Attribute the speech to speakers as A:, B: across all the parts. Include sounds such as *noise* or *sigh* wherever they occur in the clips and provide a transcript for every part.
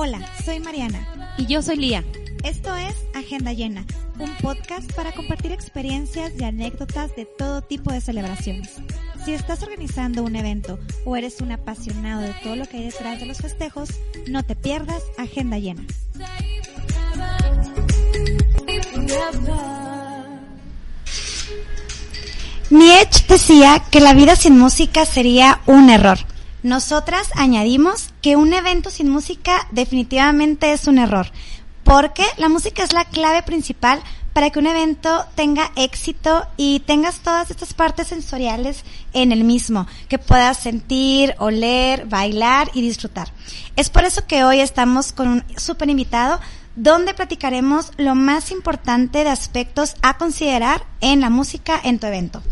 A: Hola, soy Mariana.
B: Y yo soy Lía.
A: Esto es Agenda Llena, un podcast para compartir experiencias y anécdotas de todo tipo de celebraciones. Si estás organizando un evento o eres un apasionado de todo lo que hay detrás de los festejos, no te pierdas Agenda Llena. Nietzsche decía que la vida sin música sería un error. Nosotras añadimos que un evento sin música definitivamente es un error, porque la música es la clave principal para que un evento tenga éxito y tengas todas estas partes sensoriales en el mismo, que puedas sentir, oler, bailar y disfrutar. Es por eso que hoy estamos con un súper invitado donde platicaremos lo más importante de aspectos a considerar en la música en tu evento.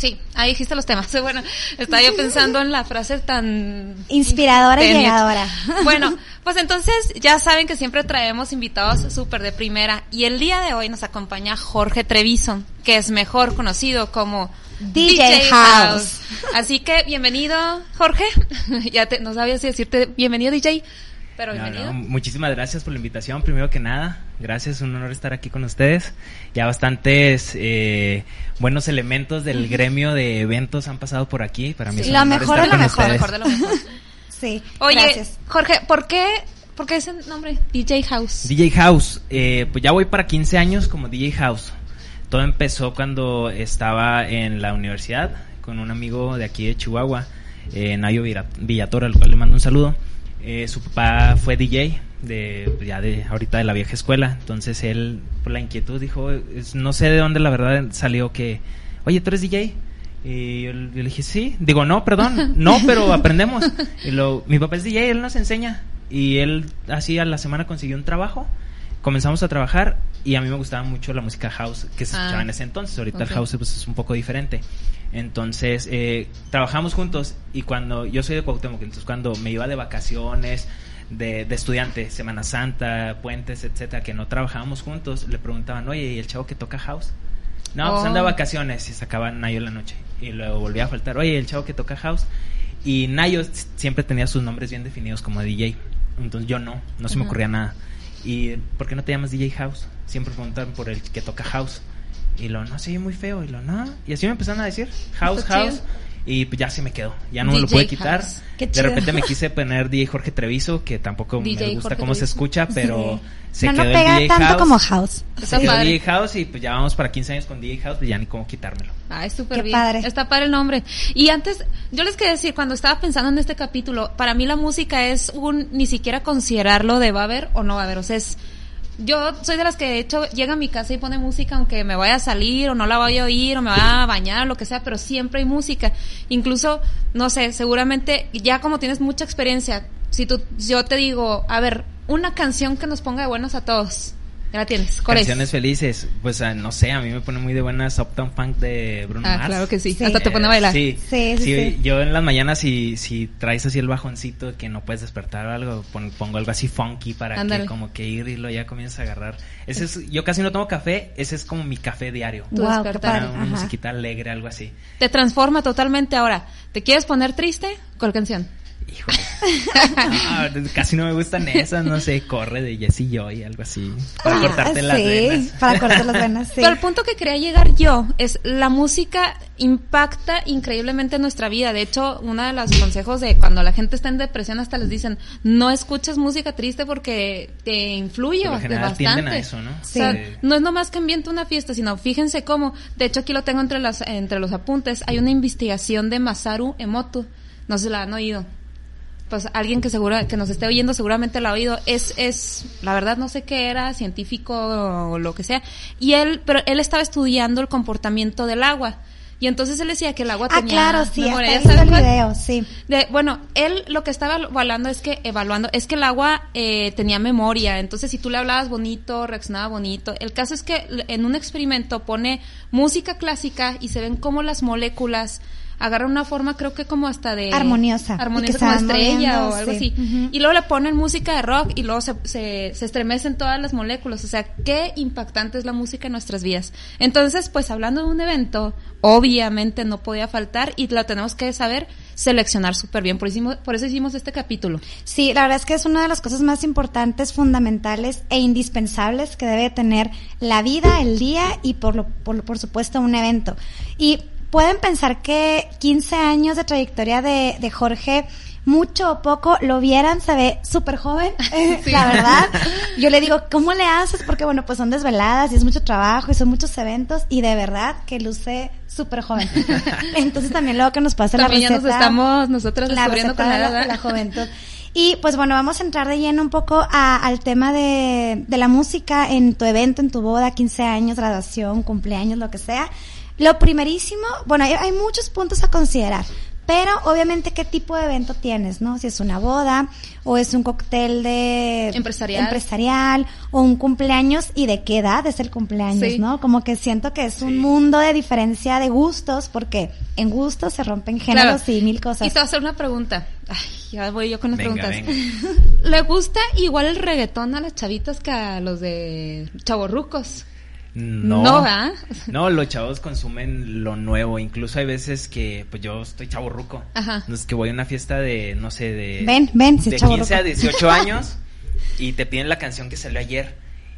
B: Sí, ahí dijiste los temas. *laughs* Bueno, estaba yo pensando en la frase tan
A: inspiradora y llegadora. *laughs*
B: Bueno, *laughs* pues entonces ya saben que siempre traemos invitados súper de primera y el día de hoy nos acompaña Jorge Treviso, que es mejor conocido como
A: DJ, House.
B: Así que bienvenido, Jorge. ya te, no sabía si decirte bienvenido, DJ. Pero bienvenido.
C: muchísimas gracias por la invitación, primero que nada. Gracias, un honor estar aquí con ustedes. Ya bastantes eh, buenos elementos del gremio de eventos han pasado por aquí. Para mí es
A: lo mejor de lo mejor,
B: mejor de lo mejor.
A: sí.
B: Oye, Jorge, ¿por qué, ¿por qué ese nombre? DJ House.
C: DJ House. Eh, pues ya voy para 15 años como DJ House. Todo empezó cuando estaba en la universidad con un amigo de aquí de Chihuahua, eh, Nayo Villatora, al cual le mando un saludo. Eh, su papá fue DJ de ya de ahorita de la vieja escuela, entonces él por la inquietud dijo, no sé de dónde la verdad salió que, oye, ¿tú eres DJ? Y yo, le dije, sí, digo, no, perdón, no, pero *laughs* aprendemos. Y lo, mi papá es DJ, él nos enseña. Y él así a la semana consiguió un trabajo, comenzamos a trabajar y a mí me gustaba mucho la música house que se escuchaba ah, en ese entonces, ahorita el house pues, es un poco diferente. Entonces, eh, trabajamos juntos y cuando yo soy de Cuauhtémoc, entonces cuando me iba de vacaciones, de, de estudiante, Semana Santa, puentes, etcétera, que no trabajábamos juntos, le preguntaban, oye, ¿y el chavo que toca house? No, pues anda de oh. vacaciones y sacaba Nayo en la noche. Y luego volvía a faltar, oye, el chavo que toca house. Y Nayo siempre tenía sus nombres bien definidos como DJ. Entonces yo no, no se me ocurría nada. ¿Y por qué no te llamas DJ House? Siempre preguntaban por el que toca house. Y lo, no, sí, muy feo. Y lo, no. Y así me empezaron a decir, house, house. Y pues ya se me quedó. Ya no me lo pude quitar. De repente me quise *laughs* poner DJ Jorge Treviso, que tampoco me gusta cómo se escucha, *laughs* pero se
A: no,
C: quedó
A: no pega
C: el DJ
A: tanto
C: House.
A: como House.
C: Se quedó DJ House y pues ya vamos para 15 años con DJ House, pues ya ni cómo quitármelo.
B: Ah, es súper bien. Padre. Está padre el nombre. Y antes, yo les quería decir, cuando estaba pensando en este capítulo, para mí la música es un, ni siquiera considerarlo de va a haber o no va a haber. O sea, es yo soy de las que de hecho llega a mi casa y pone música aunque me vaya a salir o no la vaya a oír o me vaya a bañar o lo que sea, pero siempre hay música. Incluso, no sé, seguramente ya como tienes mucha experiencia, si tú, yo te digo, a ver, una canción que nos ponga de buenos a todos. Ya la tienes.
C: Canciones felices. Pues ah, no sé, a mí me pone muy de buenas Uptown Funk de Bruno
B: ah,
C: Mars.
B: claro que sí. Hasta te pone a bailar.
C: Sí. Sí, sí, Yo en las mañanas, si, si traes así el bajoncito que no puedes despertar o algo, pongo algo así funky para que como que ir y lo ya comienzas a agarrar. Ese es, yo casi no tomo café, ese es como mi café diario.
B: Wow,
C: una, una musiquita alegre, algo así.
B: Te transforma totalmente ahora. ¿Te quieres poner triste? ¿Cuál canción?
C: Híjole. *laughs* casi no me gustan esas, no sé, corre de Jesse Joy, algo así. Para ah, cortarte las venas.
A: Para cortar las venas, sí.
B: Pero el punto que quería llegar yo es la música impacta increíblemente en nuestra vida. De hecho, uno de los consejos de cuando la gente está en depresión hasta les dicen, no escuches música triste porque te influye bastante.
C: A eso, ¿no?
B: O sea, no es nomás que ambiente una fiesta, sino fíjense cómo, de hecho aquí lo tengo entre las entre los apuntes, hay una investigación de Masaru Emoto. No se la han oído pues alguien que seguro que nos esté oyendo seguramente lo ha oído es es la verdad no sé qué era científico o lo que sea y él pero él estaba estudiando el comportamiento del agua y entonces él decía que el agua
A: ah,
B: tenía
A: claro, sí, el video, sí.
B: De, bueno, él lo que estaba evaluando es que evaluando es que el agua eh, tenía memoria, entonces si tú le hablabas bonito, reaccionaba bonito. El caso es que en un experimento pone música clásica y se ven cómo las moléculas agarra una forma creo que como hasta de...
A: Armoniosa.
B: Armoniosa como estrella o algo así. Y luego le ponen música de rock y luego se, se, se, estremecen todas las moléculas. O sea, qué impactante es la música en nuestras vidas. Entonces, pues hablando de un evento, obviamente no podía faltar y lo tenemos que saber seleccionar súper bien. Por, hicimos, por eso hicimos este capítulo.
A: Sí, la verdad es que es una de las cosas más importantes, fundamentales e indispensables que debe tener la vida, el día y por, lo, por, por supuesto un evento. Y pueden pensar que 15 años de trayectoria de, de Jorge mucho o poco lo vieran, se ve súper joven, *laughs* la verdad. Yo le digo, ¿cómo le haces? Porque bueno, pues son desveladas y es mucho trabajo y son muchos eventos y de verdad que luce súper joven. *laughs* Entonces también luego que nos pasa la receta.
B: Ya nos estamos nosotros descubriendo con la,
A: la, juventud. Y pues bueno, vamos a entrar de lleno un poco al tema de, de la música en tu evento, en tu boda, 15 años, graduación, cumpleaños, lo que sea. Lo primerísimo, bueno, hay muchos puntos a considerar. Pero obviamente qué tipo de evento tienes, ¿no? Si es una boda o es un cóctel de
B: empresarial,
A: empresarial o un cumpleaños y de qué edad es el cumpleaños, ¿no? Como que siento que es un mundo de diferencia de gustos porque en gustos se rompen géneros y mil cosas.
B: Y te voy a hacer una pregunta. Ay, ya voy yo con las preguntas. *laughs* ¿Le gusta igual el reggaetón a las chavitas que a los de chavorrucos?
C: No, no, no, los chavos consumen lo nuevo. Incluso hay veces que, pues yo estoy chavo ruco. Ajá. es que voy a una fiesta de, no sé, de.
A: Ven, ven,
C: de 15 a 18 *laughs* años y te piden la canción que salió ayer.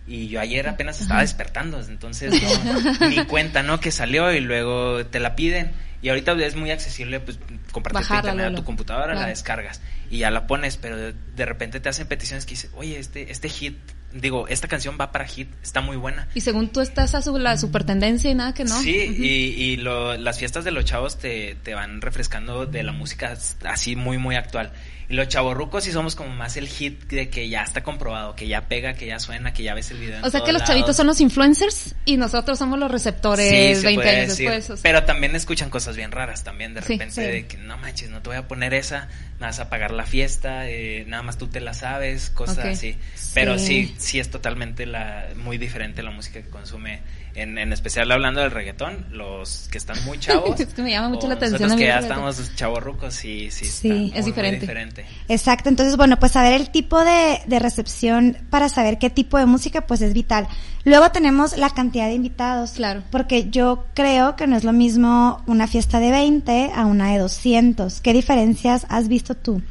C: Y yo ayer apenas estaba despertando, entonces no, *laughs* ni cuenta, ¿no? Que salió y luego te la piden. Y ahorita es muy accesible, pues, compartir internet a tu computadora, la descargas y ya la pones, pero de, repente te hacen peticiones que dicen, oye, este, este hit digo, esta canción va para hit, está muy buena.
B: Y según tú estás a su, la super tendencia y nada que no.
C: Sí, y, y lo, las fiestas de los chavos te, te van refrescando de la música así muy, muy actual. Y los chavorrucos sí somos como más el hit de que ya está comprobado, que ya pega, que ya suena, que ya ves el video.
B: o sea que los chavitos son los influencers y nosotros somos los receptores sí, 20 años después.
C: Pero también escuchan cosas bien raras también, de repente, de que no manches, no te voy a poner esa, nada más a pagar la fiesta, eh, nada más tú te la sabes, cosas así. Pero sí, sí es totalmente la, muy diferente la música que consume en, en especial hablando del reggaetón, los que están muy *laughs* chavos.
B: es que me llama mucho la atención.
C: Nosotros que ya estamos chavorrucos, sí, sí, sí
B: es diferente.
C: diferente.
A: Exacto, entonces bueno, pues saber el tipo de, de recepción para saber qué tipo de música pues es vital. Luego tenemos la cantidad de invitados.
B: Claro.
A: Porque yo creo que no es lo mismo una fiesta de 20 a una de 200. ¿Qué diferencias has visto tú?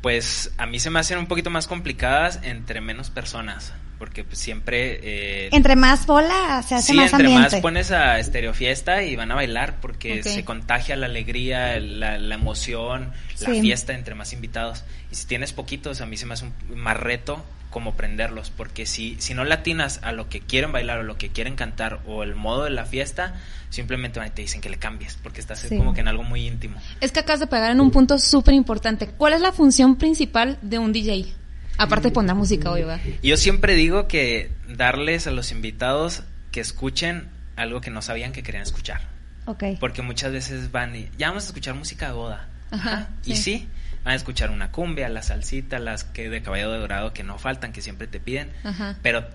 C: Pues a mí se me hacen un poquito más complicadas entre menos personas porque pues, siempre...
A: Eh, entre más bola se hace sí, entre más
C: pones a estereofiesta y van a bailar porque se contagia la alegría, la, la emoción, la fiesta entre más invitados. Y si tienes poquitos, a mí se me hace un más reto como prenderlos, porque si, si no latinas a lo que quieren bailar o lo que quieren cantar o el modo de la fiesta, simplemente te dicen que le cambies, porque estás como que en algo muy íntimo.
B: Es que acabas de pegar en un punto súper importante. ¿Cuál es la función principal de un DJ? Aparte de poner música hoy.
C: Yo siempre digo que darles a los invitados que escuchen algo que no sabían que querían escuchar.
A: Ok.
C: Porque muchas veces van y ya vamos a escuchar música de boda. Ajá. Y sí, van a escuchar una cumbia, la salsita, las que de caballo de dorado que no faltan, que siempre te piden. Ajá. Pero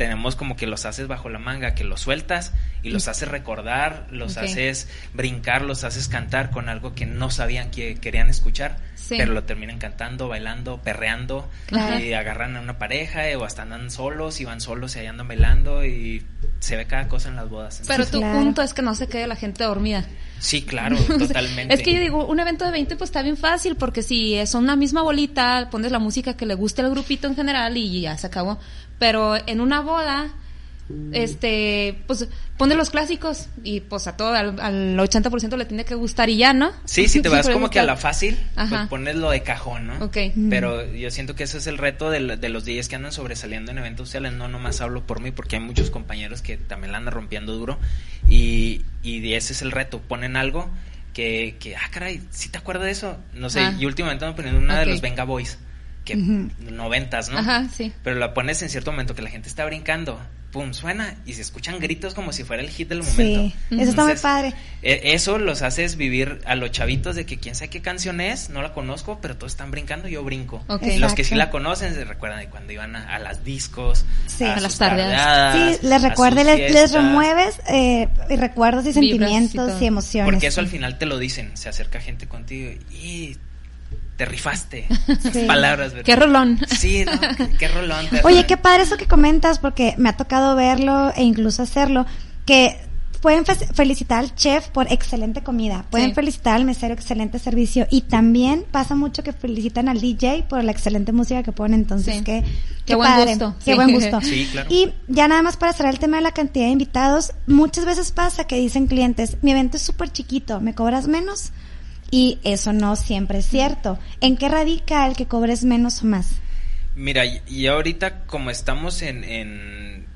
C: tenemos como que los haces bajo la manga, que los sueltas y los haces recordar, los haces brincar, los haces cantar con algo que no sabían que querían escuchar, pero lo terminan cantando, bailando, perreando, y agarran a una pareja eh, o hasta andan solos y van solos y ahí andan bailando y se ve cada cosa en las bodas.
B: pero tu punto es que no se quede la gente dormida.
C: Sí, claro, *laughs* totalmente.
B: es que yo digo, un evento de 20 pues está bien fácil porque si es una misma bolita, pones la música que le guste al grupito en general y ya se acabó. Pero en una boda, este, pues pone los clásicos y pues a todo, al, 80% le tiene que gustar y ya, ¿no?
C: Sí, si *laughs* te vas como que a la fácil, pues pones lo de cajón, ¿no?
B: Ok.
C: Pero yo siento que ese es el reto de, de, los DJs que andan sobresaliendo en eventos sociales, no nomás hablo por mí, porque hay muchos compañeros que también la andan rompiendo duro. Y, y ese es el reto, ponen algo que, que ah, caray, ¿sí te acuerdas de eso? No sé, y últimamente ando poniendo una de los Venga Boys que noventas, ¿no?
B: Ajá, sí.
C: Pero la pones en cierto momento que la gente está brincando, pum, suena y se escuchan gritos como si fuera el hit del momento.
A: Sí, eso está muy padre.
C: E, eso los haces vivir a los chavitos de que quién sabe qué canción es, no la conozco, pero todos están brincando, yo brinco. Los que sí la conocen se recuerdan de cuando iban a, las discos, a, las tardes.
A: Sí, les recuerda, les, les, remueves eh, recuerdos y sentimientos y, y emociones.
C: Porque eso al final te lo dicen, se acerca gente contigo y te rifaste. *laughs* Palabras, ¿verdad?
B: Qué rolón.
C: Sí, ¿no? qué, rolón.
A: Oye, qué padre eso que comentas, porque me ha tocado verlo e incluso hacerlo, que pueden felicitar al chef por excelente comida, pueden felicitar al mesero excelente servicio y también pasa mucho que felicitan al DJ por la excelente música que ponen, entonces qué,
B: qué, buen gusto.
A: Qué buen gusto. *laughs*
C: Sí, claro.
A: Y ya nada más para cerrar el tema de la cantidad de invitados, muchas veces pasa que dicen clientes, mi evento es súper chiquito, ¿me cobras menos? Y eso no siempre es cierto. ¿En qué radica el que cobres menos o más?
C: Mira, y ahorita como estamos en, en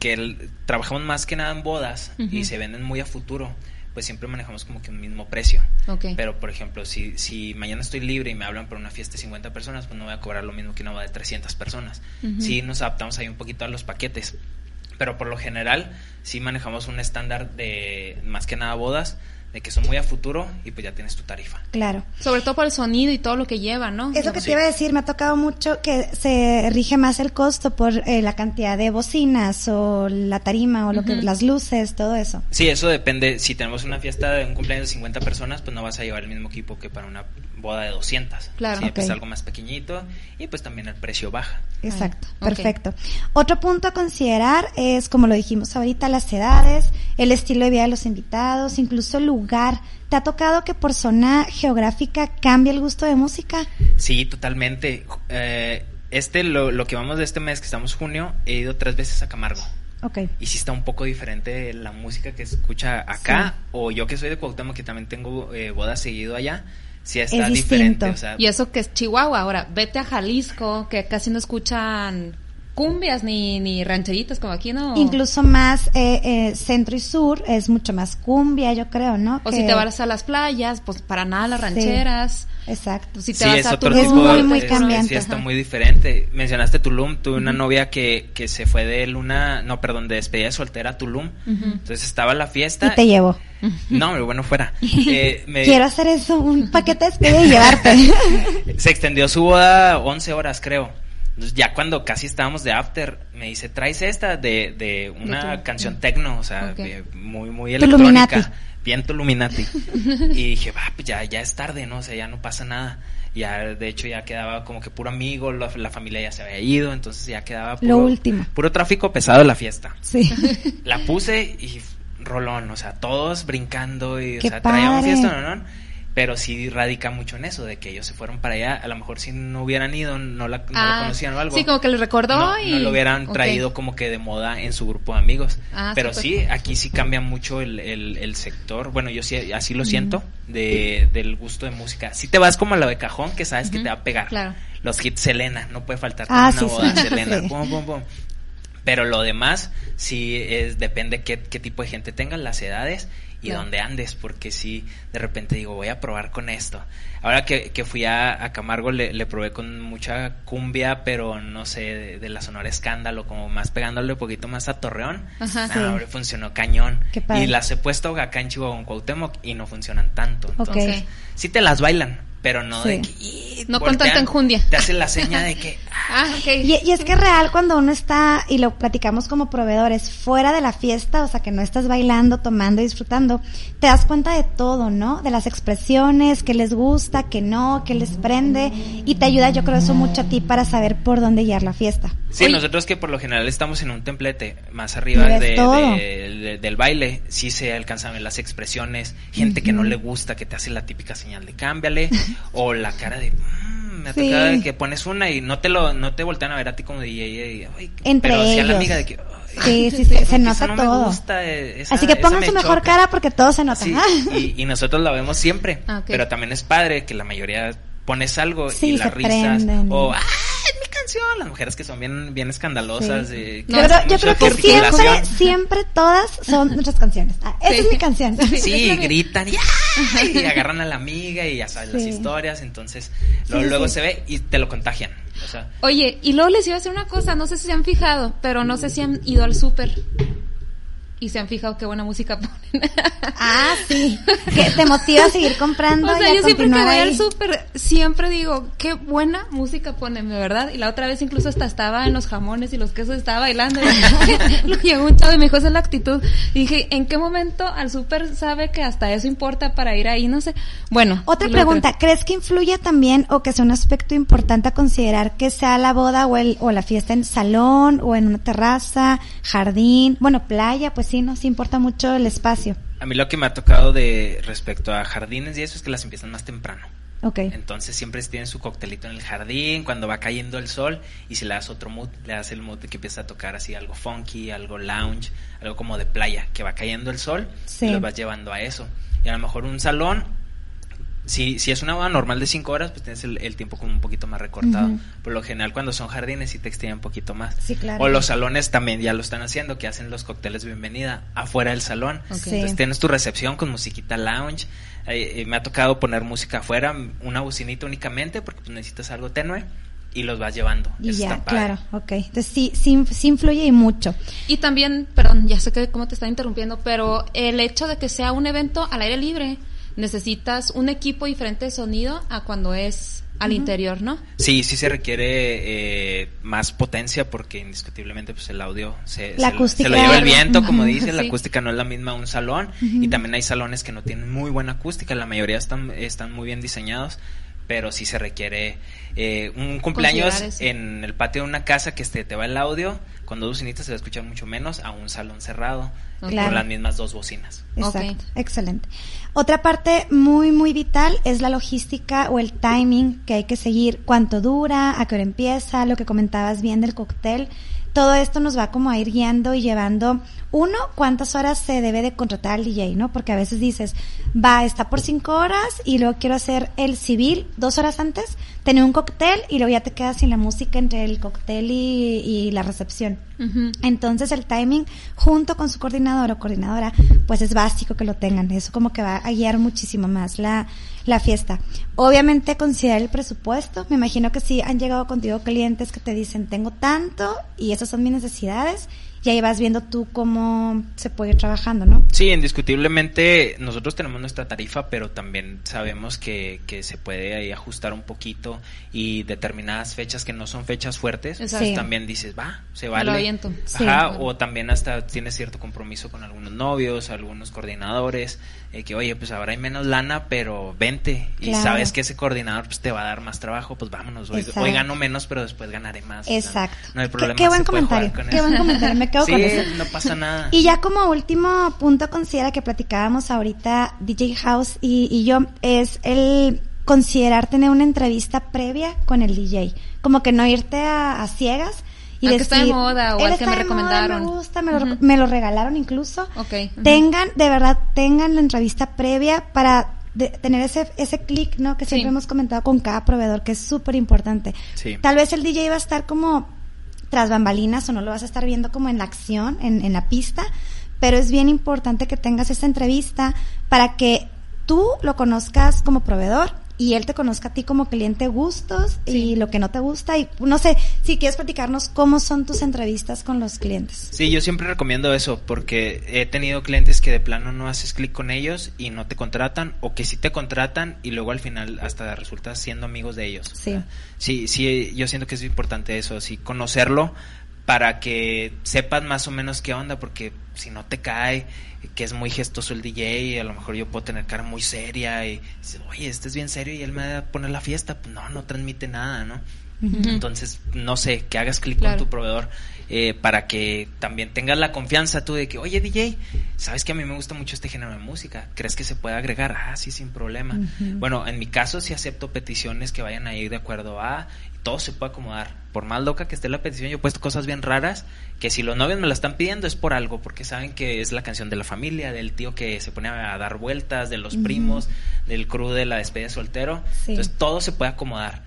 C: que trabajamos más que nada en bodas y se venden muy a futuro, pues siempre manejamos como que un mismo precio. Pero, por ejemplo, si, si mañana estoy libre y me hablan por una fiesta de 50 personas, pues no voy a cobrar lo mismo que una boda de 300 personas. Sí nos adaptamos ahí un poquito a los paquetes. Pero por lo general, sí manejamos un estándar de más que nada bodas de que son muy a futuro y pues ya tienes tu tarifa.
A: Claro.
B: Sobre todo por el sonido y todo lo que lleva, ¿no?
A: Es lo que te iba a decir, me ha tocado mucho que se rige más el costo por eh, la cantidad de bocinas o la tarima o lo que las luces, todo eso.
C: Sí, eso depende. Si tenemos una fiesta de un cumpleaños de 50 personas, pues no vas a llevar el mismo equipo que para una boda de 200.
B: Claro.
C: Sí, pues algo más pequeñito y pues también el precio baja.
A: Exacto, perfecto. Otro punto a considerar es, como lo dijimos ahorita, las edades, el estilo de vida de los invitados, incluso el lugar. ¿Te ha tocado que por zona geográfica cambie el gusto de música?
C: Sí, totalmente. Eh, este, lo, lo que vamos de este mes, que estamos junio, he ido tres veces a Camargo.
A: Okay.
C: Y si está un poco diferente la música que se escucha acá, o yo que soy de Cuauhtémoc, que también tengo eh, bodas seguido allá, sí está diferente.
B: y eso que es Chihuahua. Ahora, vete a Jalisco, que casi no escuchan cumbias ni, ni rancheritas como aquí, ¿no?
A: Incluso más eh, eh, centro y sur es mucho más cumbia, yo creo, ¿no?
B: O si te vas a las playas, pues para nada las rancheras.
A: exacto.
B: Si te vas a
C: Tulum,
A: es muy, muy cambiante.
C: está muy diferente. Mencionaste Tulum, tuve una novia que, que se fue de luna, no, perdón, de despedida soltera a Tulum. Entonces estaba la fiesta.
A: Y te llevo. *laughs*
C: No, bueno, fuera. *laughs* Eh,
A: Quiero hacer eso, un paquete de despedida y llevarte. *laughs*
C: se extendió su boda 11 horas, creo. Entonces ya cuando casi estábamos de after, me dice, traes esta de, de una canción tecno, o sea, muy, muy electrónica. Bien Tuluminati. *laughs* y dije, va, pues ya, ya es tarde, ¿no? O sea, ya no pasa nada. Ya, de hecho, ya quedaba como que puro amigo, la, familia ya se había ido, entonces ya quedaba
A: puro, Lo último.
C: puro tráfico pesado de la fiesta.
A: Sí.
C: La puse y rolón, o sea, todos brincando y, o sea, traíamos fiesta, ¿no? No pero sí radica mucho en eso, de que ellos se fueron para allá, a lo mejor si no hubieran ido, no la, ah, conocían o algo.
B: Sí, como que les recordó
C: y... No lo hubieran traído como que de moda en su grupo de amigos. Ah, pero sí, aquí sí cambia mucho el, el, sector, bueno, yo sí así lo siento, de, del gusto de música. Si te vas como a lo de cajón, que sabes que te va a pegar.
B: Claro.
C: Los hits Selena, no puede faltar
A: ah,
C: una boda Selena, *laughs* Pero lo demás, sí, es, depende qué, qué tipo de gente tengan, las edades y dónde andes, porque si de repente digo, voy a probar con esto. Ahora que, que fui a, Camargo le, le, probé con mucha cumbia, pero no sé, de, la sonora escándalo, como más pegándole un poquito más a Torreón.
A: Ajá,
C: ahora funcionó cañón. Y las he puesto acá en Chihuahua, en Cuauhtémoc, y no funcionan tanto. Entonces, sí te las bailan, pero no de que...
B: No con tanta enjundia.
C: Te hacen la seña de que... *laughs*
B: ah, okay.
A: y, y, es que real cuando uno está, y lo platicamos como proveedores, fuera de la fiesta, o sea, que no estás bailando, tomando y disfrutando, te das cuenta de todo, ¿no? De las expresiones, que les gusta, que no, que les prende, y te ayuda, yo creo, eso mucho a ti para saber por dónde guiar la fiesta.
C: Sí, nosotros que por lo general estamos en un templete más arriba de, del baile, sí se alcanzan las expresiones, gente que no le gusta, que te hace la típica señal de cámbiale, *laughs* o la cara de mm, me ha tocado que pones una y no te lo no te voltean a ver a ti como DJ
A: entre
C: pero
A: ellos.
C: la amiga de que
A: sí, sí, sí, se nota todo.
C: Eh,
A: Así que pongan su mejor cara porque todo se nota. *laughs*
C: y, y, nosotros la vemos siempre, ah, pero también es padre que la mayoría pones algo y las risas o ¡ah! Las mujeres que son bien bien escandalosas yo,
A: creo que siempre siempre todas son nuestras canciones. Ah, esa es mi canción.
C: Sí *laughs* gritan ¡ah! y, agarran a la amiga y ya sabes las historias entonces luego, se ve y te lo contagian
B: oye y luego les iba a decir una cosa no sé si se han fijado pero no sé si han ido al súper y se han fijado qué buena música *laughs* ponen.
A: Ah, sí. Que te motiva a seguir comprando.
B: O sea, yo siempre que voy al súper, siempre digo, qué buena música ponen, de verdad. Y la otra vez incluso hasta estaba en los jamones y los quesos, estaba bailando. Y *laughs* lo llegó un chavo y me dijo, esa es la actitud. Y dije, ¿en qué momento al súper sabe que hasta eso importa para ir ahí? No sé. Bueno.
A: Otra pregunta, ¿crees que influye también o que sea un aspecto importante a considerar que sea la boda o, el, o la fiesta en salón o en una terraza, jardín, bueno, playa, pues sí, ¿no? Sí importa mucho el espacio.
C: A mí lo que me ha tocado de respecto a jardines y eso es que las empiezan más temprano.
A: Ok.
C: Entonces siempre tienen su coctelito en el jardín, cuando va cayendo el sol, y si le das otro mood, le das el mood de que empieza a tocar así algo funky, algo lounge, algo como de playa, que va cayendo el sol,
A: Sí.
C: y los vas llevando a eso. Y a lo mejor un salón, si, si es una boda normal de 5 horas, pues tienes el, el tiempo como un poquito más recortado. Por lo general cuando son jardines sí te extienden un poquito más.
A: Sí, claro.
C: O los salones también ya lo están haciendo, que hacen los cócteles bienvenida afuera del salón.
B: Ok.
A: Sí.
C: Entonces tienes tu recepción con musiquita lounge. Eh, eh, me ha tocado poner música afuera, una bocinita únicamente, porque pues, necesitas algo tenue y los vas llevando.
A: Y
C: Eso
A: ya,
C: está
A: claro, ok. Entonces sí, sí, sí influye y mucho.
B: Y también, perdón, ya sé que cómo te está interrumpiendo, pero el hecho de que sea un evento al aire libre, necesitas un equipo diferente de sonido a cuando es al interior, ¿no?
C: Sí, sí se requiere eh, más potencia porque indiscutiblemente pues el audio se,
A: La
C: se-
A: acústica.
C: se lo lleva el viento, como dice, la acústica no es la misma un salón y también hay salones que no tienen muy buena acústica, la mayoría están, están muy bien diseñados, pero sí se requiere eh, un cumpleaños en el patio de una casa que este, te va el audio, con dos bocinitas se va a escuchar mucho menos a un salón cerrado
A: Claro.
C: con las mismas dos bocinas.
A: Exacto, excelente. Otra parte muy, muy vital es la logística o el timing que hay que seguir, cuánto dura, a qué hora empieza, lo que comentabas bien del cóctel. Todo esto nos va como a ir guiando y llevando, uno, cuántas horas se debe de contratar al DJ, ¿no? Porque a veces dices, va, está por cinco horas y luego quiero hacer el civil dos horas antes, tener un cóctel y luego ya te quedas sin la música entre el cóctel y, y la recepción. Entonces el timing junto con su coordinador o coordinadora, pues es básico que lo tengan. Eso como que va a guiar muchísimo más la, la fiesta. Obviamente considerar el presupuesto. Me imagino que si han llegado contigo clientes que te dicen tengo tanto y esas son mis necesidades. Y ahí vas viendo tú cómo se puede ir trabajando, ¿no?
C: Sí, indiscutiblemente nosotros tenemos nuestra tarifa, pero también sabemos que, que se puede ahí ajustar un poquito y determinadas fechas que no son fechas fuertes,
B: Exacto.
A: Sí.
C: también dices, va, se vale.
B: lo aviento.
A: Sí.
C: Ajá, o también hasta tienes cierto compromiso con algunos novios, algunos coordinadores, eh, que oye, pues ahora hay menos lana, pero vente. Y sabes que ese coordinador pues te va a dar más trabajo, pues vámonos. Hoy, hoy gano menos, pero después ganaré más. o sea,
A: Exacto.
C: no hay
A: Qué-
C: problema.
A: qué buen
C: puede jugar
A: comentario, qué
C: eso.
A: buen comentario, me quedo *laughs*
C: sí,
A: con eso.
C: no pasa nada.
A: Y ya como último punto considera que platicábamos ahorita DJ House y, y yo es el considerar tener una entrevista previa con el DJ, como que no irte a, a ciegas y
B: Al que
A: decir
B: está de moda o
A: "Él
B: al que me
A: moda,
B: recomendaron".
A: me gusta, me lo,
B: Ujú.
A: me lo regalaron incluso.
B: Ok. ujú.
A: Tengan, de verdad, tengan la entrevista previa para de- tener ese, ese clic, ¿no? Que siempre
B: Sí.
A: hemos comentado con cada proveedor, que es súper importante.
C: Sí.
A: Tal vez el DJ va a estar como tras bambalinas o no lo vas a estar viendo como en la acción, en, en la pista, pero es bien importante que tengas esta entrevista para que tú lo conozcas como proveedor y él te conozca a ti como cliente gustos y lo que no te gusta y no sé si quieres platicarnos cómo son tus entrevistas con los clientes.
C: Sí, yo siempre recomiendo eso porque he tenido clientes que de plano no haces clic con ellos y no te contratan o que sí te contratan y luego al final hasta resultas siendo amigos de ellos.
A: Sí.
C: Sí, sí, yo siento que es importante eso, sí, conocerlo para que sepas más o menos qué onda porque si no te cae que es muy gestoso el DJ, a lo mejor yo puedo tener cara muy seria y dices, oye, este es bien serio y él me va a poner la fiesta, pues no, no transmite nada, ¿no? Entonces, no sé, que hagas clic
B: Claro.
C: con tu proveedor eh, para que también tengas la confianza tú de que, oye DJ, sabes que a mí me gusta mucho este género de música, ¿crees que se puede agregar? Ah, sí, sin problema. Bueno, en mi caso sí acepto peticiones que vayan a ir de acuerdo a, y todo se puede acomodar. Por más loca que esté la petición, yo he puesto cosas bien raras que si los novios me la están pidiendo es por algo, porque saben que es la canción de la familia, del tío que se pone a dar vueltas, de los primos, del crew de la despedida de soltero.
A: Sí.
C: Entonces todo se puede acomodar.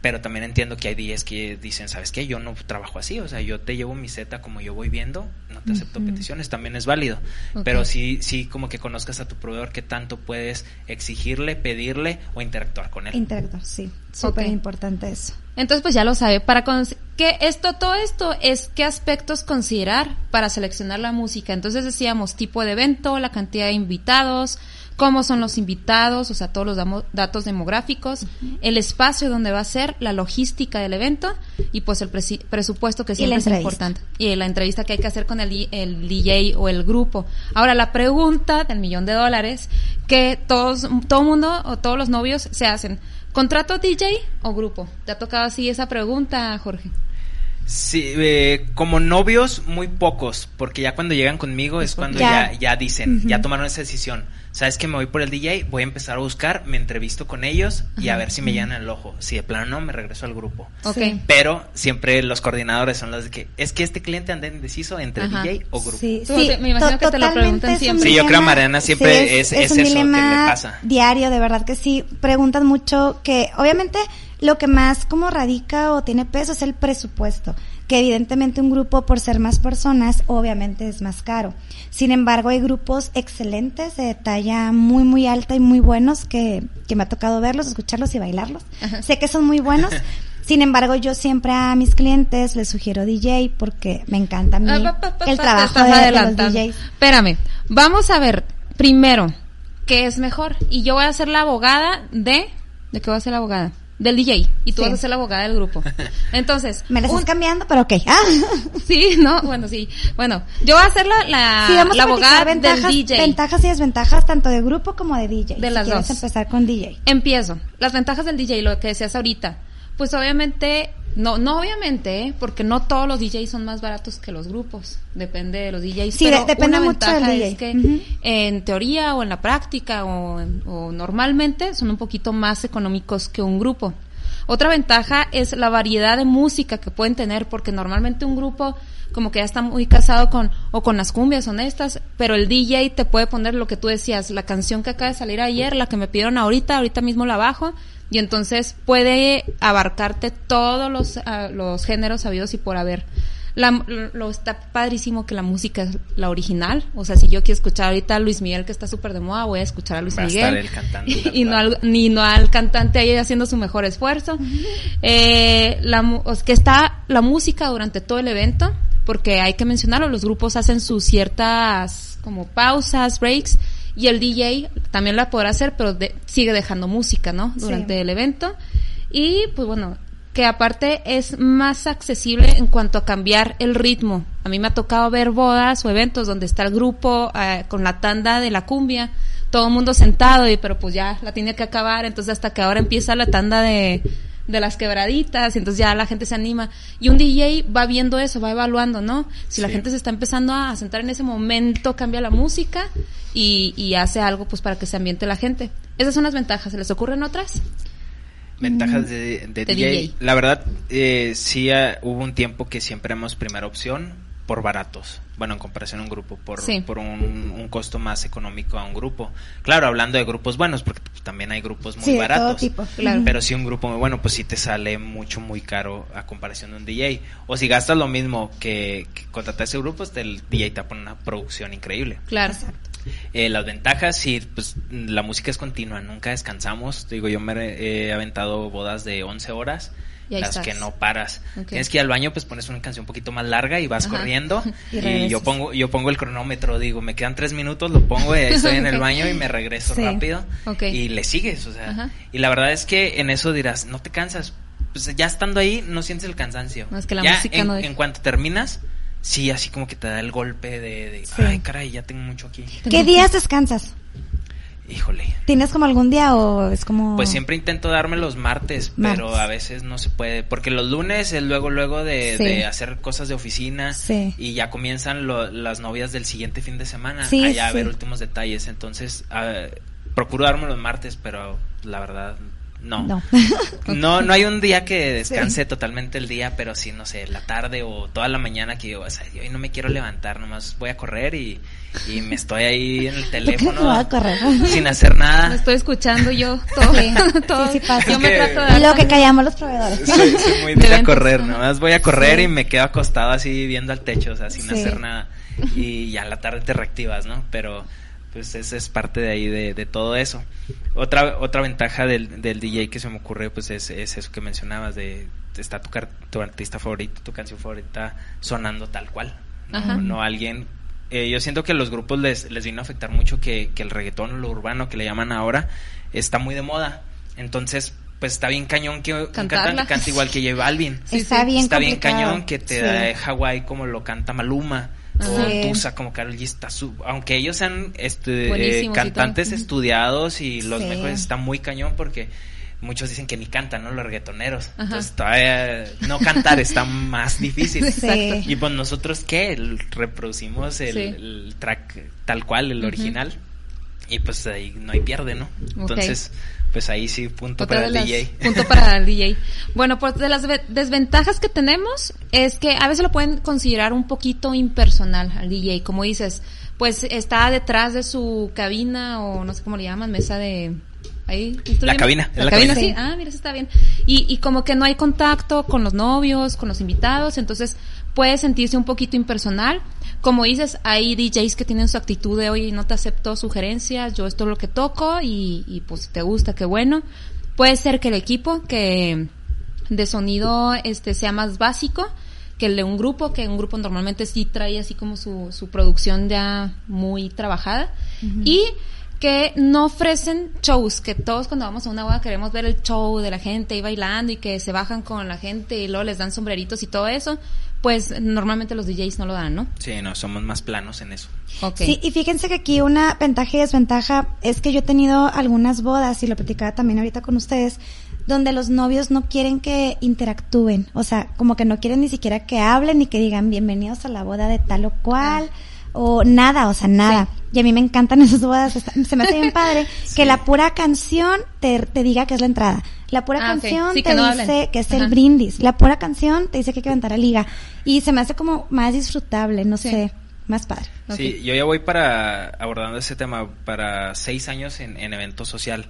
C: Pero también entiendo que hay días que dicen, ¿sabes qué? Yo no trabajo así, o sea, yo te llevo mi seta como yo voy viendo, no te acepto peticiones, también es válido. Pero sí, sí, como que conozcas a tu proveedor qué tanto puedes exigirle, pedirle o interactuar con él.
A: Interactor, sí. Súper importante eso.
B: Entonces, pues ya lo sabe. Para que esto, todo esto es qué aspectos considerar para seleccionar la música. Entonces decíamos tipo de evento, la cantidad de invitados, cómo son los invitados, o sea, todos los datos demográficos, el espacio donde va a ser, la logística del evento y pues el presupuesto que siempre es importante. Y la entrevista que hay que hacer con el, el DJ o el grupo. Ahora, la pregunta del millón de dólares que todos, todo mundo o todos los novios se hacen. ¿Contrato DJ o grupo? ¿Te ha tocado así esa pregunta, Jorge?
C: Sí, eh, como novios, muy pocos, porque ya cuando llegan conmigo es cuando ya, ya, dicen, ya tomaron esa decisión sabes que me voy por el DJ, voy a empezar a buscar, me entrevisto con ellos y a ver si me llenan el ojo. Si de plano no, me regreso al grupo.
B: Ok.
C: Pero siempre los coordinadores son los de que es que este cliente anda indeciso entre DJ o grupo.
B: Sí, sí. me imagino que te lo preguntan siempre.
C: Sí, yo creo Mariana siempre es, es, eso que le pasa.
A: Diario, de verdad que sí. Preguntan mucho que, obviamente, lo que más como radica o tiene peso es el presupuesto que evidentemente un grupo por ser más personas obviamente es más caro. Sin embargo, hay grupos excelentes de talla muy muy alta y muy buenos que, que me ha tocado verlos, escucharlos y bailarlos. Sé que son muy buenos. *laughs* Sin embargo, yo siempre a mis clientes les sugiero DJ porque me encanta a mí ah, el trabajo de, los DJs.
B: Espérame, vamos a ver primero qué es mejor. Y yo voy a ser la abogada de... ¿De qué voy a ser la abogada? Del DJ y tú vas a ser la abogada del grupo. *laughs* Entonces,
A: me la estás cambiando, pero ok. Ah. *laughs*
B: Sí, no, bueno, sí. Bueno, yo voy a ser la, la, la abogada del DJ.
A: Ventajas y desventajas tanto de grupo como de DJ.
B: De las
A: dos. empezar con DJ.
B: Empiezo. Las ventajas del DJ, lo que decías ahorita. Pues obviamente no, no obviamente, ¿eh? porque no todos los DJs son más baratos que los grupos. Depende de los DJs.
A: Sí, depende mucho del DJ.
B: Es que en teoría o en la práctica o, o, normalmente son un poquito más económicos que un grupo. Otra ventaja es la variedad de música que pueden tener, porque normalmente un grupo como que ya está muy casado con o con las cumbias honestas, pero el DJ te puede poner lo que tú decías, la canción que acaba de salir ayer, la que me pidieron ahorita, ahorita mismo la bajo y entonces puede abarcarte todos los, ah, los géneros sabidos y por haber. La, lo está padrísimo que la música es la original. O sea, si yo quiero escuchar ahorita a Luis Miguel, que está súper de moda, voy a escuchar a Luis Miguel.
C: el cantante, *laughs*
B: y, no al, ni no al cantante ahí haciendo su mejor esfuerzo. eh, la, que está la música durante todo el evento, porque hay que mencionarlo, los grupos hacen sus ciertas como pausas, breaks y el DJ también la podrá hacer, pero sigue dejando música, ¿no? Durante el evento. Y pues bueno, que aparte es más accesible en cuanto a cambiar el ritmo. A mí me ha tocado ver bodas o eventos donde está el grupo eh, con la tanda de la cumbia, todo el mundo sentado, y pero pues ya la tiene que acabar, entonces hasta que ahora empieza la tanda de de las quebraditas, y entonces ya la gente se anima. Y un DJ va viendo eso, va evaluando, ¿no? Si la gente se está empezando a sentar en ese momento, cambia la música y, y hace algo pues para que se ambiente la gente. Esas son las ventajas. ¿Se les ocurren otras?
C: Ventajas de, DJ. La verdad, eh, sí ah, hubo un tiempo que siempre hemos primera opción por baratos. Bueno, en comparación a un grupo, por, por un, costo más económico a un grupo. Claro, hablando de grupos buenos, porque también hay grupos muy baratos. Pero si un grupo muy bueno, pues sí te sale mucho, muy caro a comparación de un DJ. O si gastas lo mismo que, contratar ese grupo, pues el DJ te pone una producción increíble.
B: Claro.
C: Eh, las ventajas, sí, pues la música es continua, nunca descansamos. Digo, yo me he aventado bodas de 11 horas las que no paras. Tienes que ir al baño, pues pones una canción un poquito más larga y vas corriendo. *laughs* y, yo pongo yo pongo el cronómetro, digo, me quedan tres minutos, lo pongo y estoy en el baño y me regreso *laughs* rápido. Y le sigues, o sea. Y la verdad es que en eso dirás, no te cansas. Pues ya estando ahí, no sientes el cansancio.
B: que la
C: ya
B: música
C: en, en cuanto terminas, sí, así como que te da el golpe de, de ay, caray, ya tengo mucho aquí.
A: ¿Qué días descansas?
C: Híjole.
A: ¿Tienes como algún día o es como...?
C: Pues siempre intento darme los martes, pero a veces no se puede. Porque los lunes es luego, luego de, hacer cosas de oficina. Y ya comienzan las novias del siguiente fin de semana. allá a ver últimos detalles. Entonces, procuro darme los martes, pero la verdad no. *laughs* No. no. hay un día que descanse totalmente el día, pero sí, no sé, la tarde o toda la mañana que yo, o sea, hoy no me quiero levantar, nomás voy a correr y, y me estoy ahí en el *laughs* teléfono
A: a correr?
C: sin hacer nada.
B: Me estoy escuchando yo todo. *laughs* todo. Sí, Yo me trato
A: de... Y lo que callamos los proveedores.
C: Soy, muy de, a correr, nomás voy a correr y me quedo acostado así viendo al techo, o sea, sin hacer nada. Y ya en la tarde te reactivas, ¿no? Pero pues esa es parte de ahí de, todo eso. Otra otra ventaja del, del, DJ que se me ocurre pues es, eso que mencionabas de, está tu, tu artista favorito, tu canción favorita sonando tal cual, no, alguien eh, yo siento que a los grupos les, les vino a afectar mucho que, que el reggaetón, lo urbano que le llaman ahora, está muy de moda. Entonces, pues está bien cañón que un cantante cante igual que J Balvin.
A: está bien
C: Está bien cañón que te da Hawái como lo canta Maluma o Tusa como Carol G está aunque ellos sean este, cantantes estudiados y los mejores está muy cañón porque muchos dicen que ni cantan, ¿no? Los reggaetoneros. Entonces todavía no cantar está más difícil. *laughs* Y pues nosotros qué, reproducimos el, track tal cual, el original. Y pues ahí no hay pierde, ¿no? Entonces, pues ahí sí, punto para el DJ.
B: Punto para el DJ. Bueno, pues de las desventajas que tenemos es que a veces lo pueden considerar un poquito impersonal al DJ, como dices, pues está detrás de su cabina o no sé cómo le llaman, mesa de Ahí,
C: la cabina.
B: La, cabina, sí. Ah, mira, eso está bien. Y, y como que no hay contacto con los novios, con los invitados, entonces puede sentirse un poquito impersonal. Como dices, hay DJs que tienen su actitud de, oye, no te acepto sugerencias, yo esto es lo que toco y, y pues si te gusta, qué bueno. Puede ser que el equipo que de sonido este sea más básico que el de un grupo, que un grupo normalmente sí trae así como su, su producción ya muy trabajada. Y que no ofrecen shows, que todos cuando vamos a una boda queremos ver el show de la gente y bailando y que se bajan con la gente y luego les dan sombreritos y todo eso, pues normalmente los DJs no lo dan, ¿no?
C: Sí, no, somos más planos en eso.
A: Okay. Sí, y fíjense que aquí una ventaja y desventaja es que yo he tenido algunas bodas, y lo platicaba también ahorita con ustedes, donde los novios no quieren que interactúen, o sea, como que no quieren ni siquiera que hablen ni que digan bienvenidos a la boda de tal o cual. Ah o nada, o sea, nada. Y a mí me encantan *laughs* esas bodas, se me hace bien *laughs* padre que la pura canción te, te, diga que es la entrada. La pura ah, canción te dice que es el brindis. La pura canción te dice que hay que cantar a liga. Y se me hace como más disfrutable, no sé, más padre.
C: Sí, yo ya voy para, abordando ese tema, para seis años en, en evento social.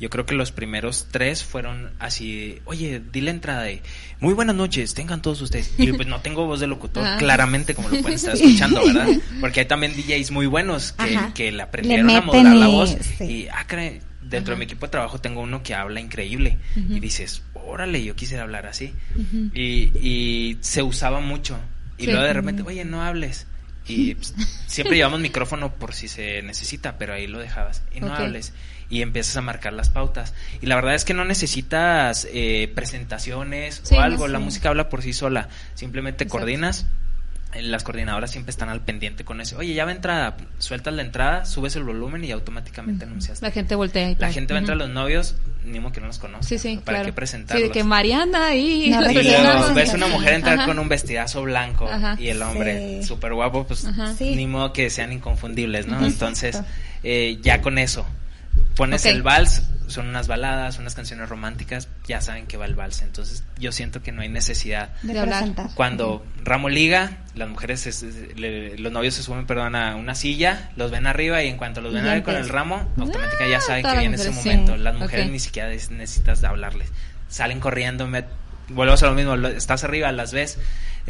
C: Yo creo que los primeros tres fueron así, oye, di la entrada de, muy buenas noches, tengan todos ustedes. Y pues no tengo voz de locutor, claramente, como lo pueden estar escuchando, ¿verdad? *laughs* Porque hay también DJs muy buenos que, que le aprendieron a modular la voz. Y, ah, dentro de mi equipo de trabajo tengo uno que habla increíble. Y dices, órale, yo quisiera hablar así. y, y se usaba mucho. Y luego de repente, oye, no hables. Y pues, *laughs* siempre llevamos micrófono por si se necesita, pero ahí lo dejabas. Y no hables y empiezas a marcar las pautas. Y la verdad es que no necesitas eh, presentaciones o algo, la música habla por sí sola, simplemente coordinas. Eh, las coordinadoras siempre están al pendiente con eso. Oye, ya va entrada, sueltas la entrada, subes el volumen y automáticamente anuncias.
B: La gente voltea.
C: Y la gente va a entrar a los novios, ni modo que no los conoce. Sí, sí, ¿Para qué presentarlos?
B: Sí, de que Mariana y...
C: y ves una mujer entrar con un vestidazo blanco y el hombre súper guapo, pues ni modo que sean inconfundibles, ¿no? Entonces, eh, ya con eso, pones el vals, son unas baladas, unas canciones románticas, ya saben que va el vals. Entonces yo siento que no hay necesidad
A: de hablar.
C: Cuando Ramo liga, las mujeres, los novios se suben, perdón, a una silla, los ven arriba y en cuanto los ven arriba con el ramo, automáticamente ya ah, saben que viene ese momento. Las mujeres ni siquiera necesitas hablarles. Salen corriendo, me, volvemos a lo mismo, estás arriba, las ves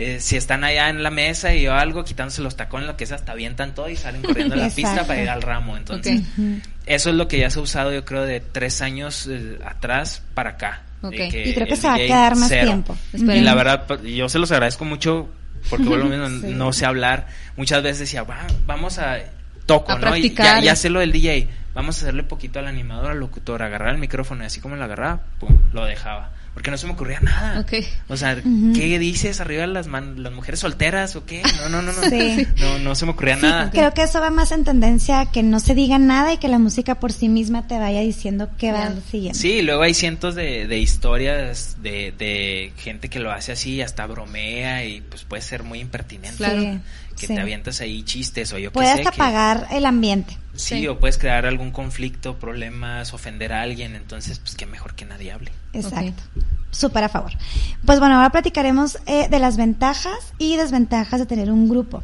C: eh, si están allá en la mesa y o algo, quitándose los tacones, lo que es, hasta avientan todo y salen corriendo a la pista para ir al ramo. Entonces, eso es lo que ya se ha usado, yo creo, de tres años eh, atrás para acá.
A: y creo que se va a quedar más tiempo.
C: Y la verdad, pues, yo se los agradezco mucho porque *laughs* no sé hablar. Muchas veces decía, vamos a toco, ¿no? Y ya, ya sé lo del DJ. Vamos a hacerle poquito al animador, al locutor, agarrar el micrófono y así como lo agarraba, pum, lo dejaba porque no se me ocurría nada. O sea, ¿qué dices arriba las, las mujeres solteras o qué? No, no, no, no. *laughs* No, no se me ocurría nada.
A: Creo que eso va más en tendencia a que no se diga nada y que la música por sí misma te vaya diciendo qué va siguiendo.
C: Sí, luego hay cientos de, de historias de, de gente que lo hace así, hasta bromea y pues puede ser muy impertinente. Claro que te avientas ahí chistes o yo
A: Puedes
C: qué sé.
A: apagar el ambiente.
C: Sí, o puedes crear algún conflicto, problemas, ofender a alguien, entonces pues qué mejor que nadie hable.
A: Exacto. Súper a favor. Pues bueno, ahora platicaremos eh, de las ventajas y desventajas de tener un grupo.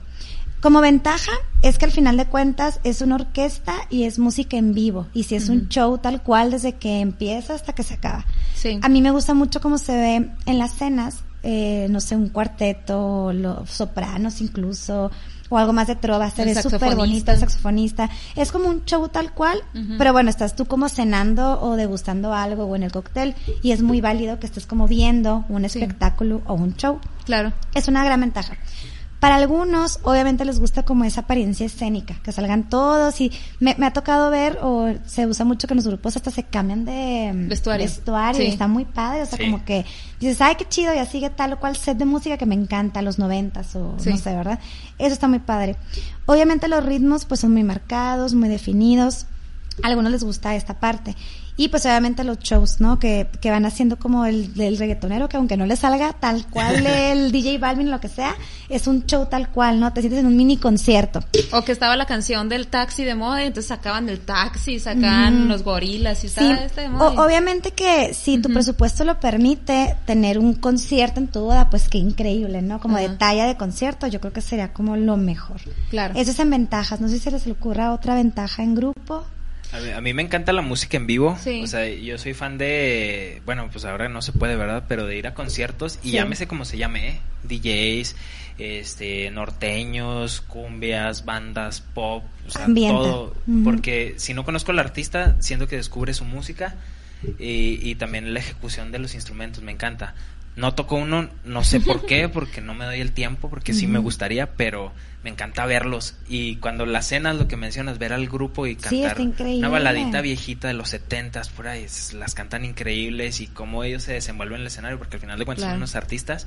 A: Como ventaja es que al final de cuentas es una orquesta y es música en vivo. Y si es un show tal cual desde que empieza hasta que se acaba. Sí. A mí me gusta mucho cómo se ve en las cenas eh, no sé, un cuarteto, los sopranos incluso, o algo más de trova, se ve súper bonito el saxofonista. Es como un show tal cual, pero bueno, estás tú como cenando o degustando algo o en el cóctel y es muy válido que estés como viendo un espectáculo o un show.
B: Claro.
A: Es una gran ventaja. Para algunos, obviamente les gusta como esa apariencia escénica, que salgan todos y me, ha tocado ver, o se usa mucho que en los grupos hasta se cambian de
B: vestuario,
A: vestuario y está muy padre, o sea, como que dices, ay, qué chido, ya sigue tal o cual set de música que me encanta, los noventas o no sé, ¿verdad? Eso está muy padre. Obviamente los ritmos pues son muy marcados, muy definidos, A algunos les gusta esta parte. Y pues obviamente los shows, ¿no? Que, que van haciendo como el del reggaetonero, que aunque no le salga tal cual *laughs* el DJ Balvin, lo que sea, es un show tal cual, ¿no? Te sientes en un mini concierto.
B: O que estaba la canción del taxi de moda y entonces sacaban del taxi, sacaban los gorilas y estaba este de moda.
A: obviamente que si tu presupuesto lo permite, tener un concierto en tu boda, pues qué increíble, ¿no? Como de talla de concierto, yo creo que sería como lo mejor.
B: Claro.
A: Eso es en ventajas. No sé si se les ocurra otra ventaja en grupo.
C: A mí, me encanta la música en vivo. O sea, yo soy fan de. Bueno, pues ahora no se puede, ¿verdad? Pero de ir a conciertos y llámese como se llame, ¿eh? DJs, este, norteños, cumbias, bandas, pop, o sea, todo. Porque si no conozco al artista, siento que descubre su música y, y también la ejecución de los instrumentos, me encanta. No toco uno, no sé por *laughs* qué, porque no me doy el tiempo, porque sí me gustaría, pero me encanta verlos. Y cuando la cena, lo que mencionas, ver al grupo y cantar una baladita viejita de los setentas, por ahí, las cantan increíbles y cómo ellos se desenvuelven en el escenario, porque al final de cuentas son unos artistas,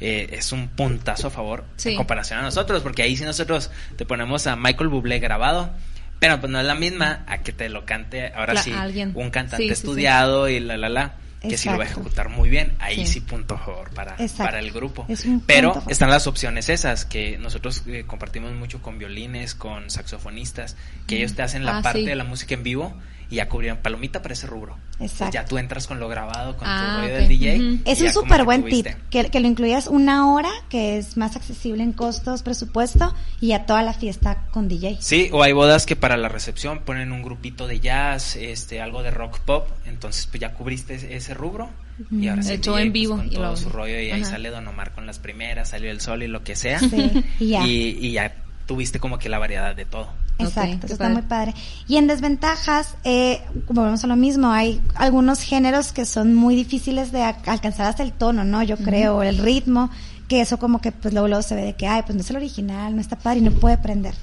C: eh, es un puntazo a favor en comparación a nosotros, porque ahí si nosotros te ponemos a Michael Bublé grabado, pero pues no es la misma a que te lo cante ahora sí un cantante estudiado y la la la que si lo va a ejecutar muy bien, ahí sí, punto favor para, para el grupo. Pero están las opciones esas, que nosotros eh, compartimos mucho con violines, con saxofonistas, que ellos te hacen la ah, parte de la música en vivo y ya cubrieron palomita para ese rubro. Exacto. ya tú entras con lo grabado, con tu ah, rollo del DJ.
A: Es un súper buen tip, que, que, lo incluyas una hora, que es más accesible en costos, presupuesto, y a toda la fiesta con DJ.
C: Sí, o hay bodas que para la recepción ponen un grupito de jazz, este, algo de rock pop, entonces pues ya cubriste ese rubro. Y ahora se
B: Hecho en pues, vivo.
C: con todo su rollo y ahí sale Don Omar con las primeras, salió el sol y lo que sea. Sí, y ya. y ya tuviste como que la variedad de todo.
A: Exacto, eso está muy padre. Y en desventajas, eh, como vemos a lo mismo, hay algunos géneros que son muy difíciles de alcanzar hasta el tono, ¿no? Yo creo, el ritmo, que eso como que pues luego, luego se ve de que, ay, pues no es el original, no está padre y no puede prender.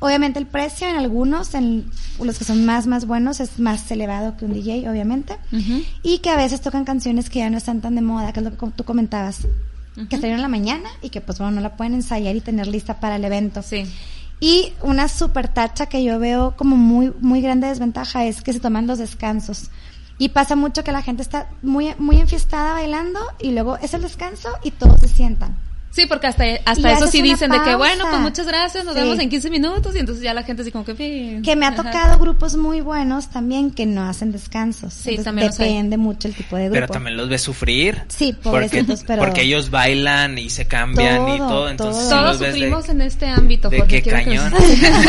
A: Obviamente el precio en algunos, en los que son más, más buenos, es más elevado que un DJ, obviamente. Y que a veces tocan canciones que ya no están tan de moda, que es lo que tú comentabas. Que salieron en la mañana y que pues bueno, no la pueden ensayar y tener lista para el evento.
B: Sí.
A: Y una super tacha que yo veo como muy, muy grande desventaja es que se toman los descansos. Y pasa mucho que la gente está muy, muy enfiestada bailando y luego es el descanso y todos se sientan.
B: Sí, porque hasta, hasta eso sí dicen de que, bueno, pues muchas gracias, nos vemos en 15 minutos y entonces ya la gente así como que...
A: Que me ha tocado grupos muy buenos también que no hacen descansos. Sí, también Depende mucho el tipo de grupo.
C: Pero también los ves sufrir.
A: Sí, pobrecitos,
C: porque, pero... Porque ellos bailan y se cambian y todo, entonces...
B: Todos sufrimos en este ámbito.
C: De qué cañón.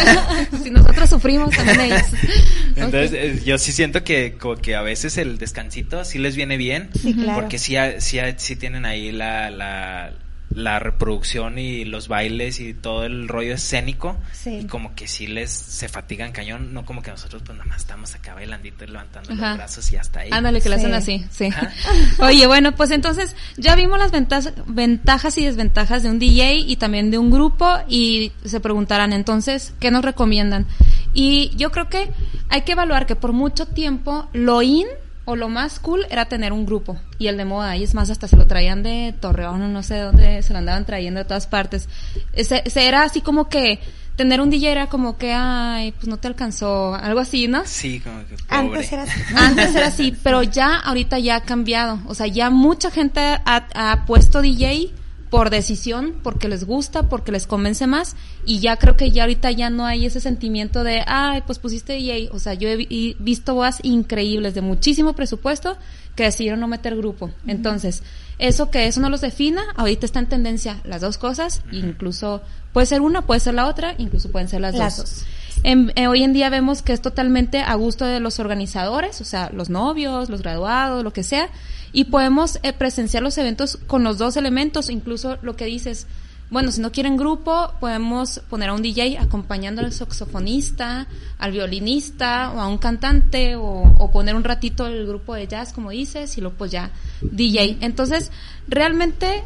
C: *laughs*
B: si nosotros sufrimos, también ellos. *laughs*
C: Entonces, yo sí siento que como que a veces el descansito sí les viene bien.
A: Sí, claro.
C: Porque sí, sí, sí tienen ahí la, la la reproducción y los bailes y todo el rollo escénico y como que sí les se fatigan cañón, no como que nosotros pues nada más estamos acá bailandito y levantando los brazos y hasta ahí.
B: Ándale, que lo hacen así, sí. *laughs* Oye, bueno, pues entonces ya vimos las ventajas, ventajas y desventajas de un DJ y también de un grupo y se preguntarán entonces, ¿qué nos recomiendan? Y yo creo que hay que evaluar que por mucho tiempo lo in o lo más cool era tener un grupo. Y el de moda y es más hasta se lo traían de Torreón o no sé dónde se lo andaban trayendo de todas partes. Ese, era así como que tener un DJ era como que ay pues no te alcanzó algo así no
C: sí como que pobre.
A: antes era así. *laughs*
B: Antes era así pero ya ahorita ya ha cambiado. O sea ya mucha gente ha, ha puesto DJ por decisión, porque les gusta, porque les convence más y ya creo que ya ahorita ya no hay ese sentimiento de, ay, pues pusiste EA, o sea, yo he visto bodas increíbles de muchísimo presupuesto que decidieron no meter grupo. Entonces, eso que eso no los defina, ahorita está en tendencia las dos cosas, incluso puede ser una, puede ser la otra, incluso pueden ser las, dos. Eh, hoy en día vemos que es totalmente a gusto de los organizadores, o sea, los novios, los graduados, lo que sea, y podemos eh, presenciar los eventos con los dos elementos, incluso lo que dices, bueno, si no quieren grupo, podemos poner a un DJ acompañando al saxofonista, al violinista o a un cantante o, poner un ratito el grupo de jazz, como dices, y luego pues ya DJ. Entonces, realmente,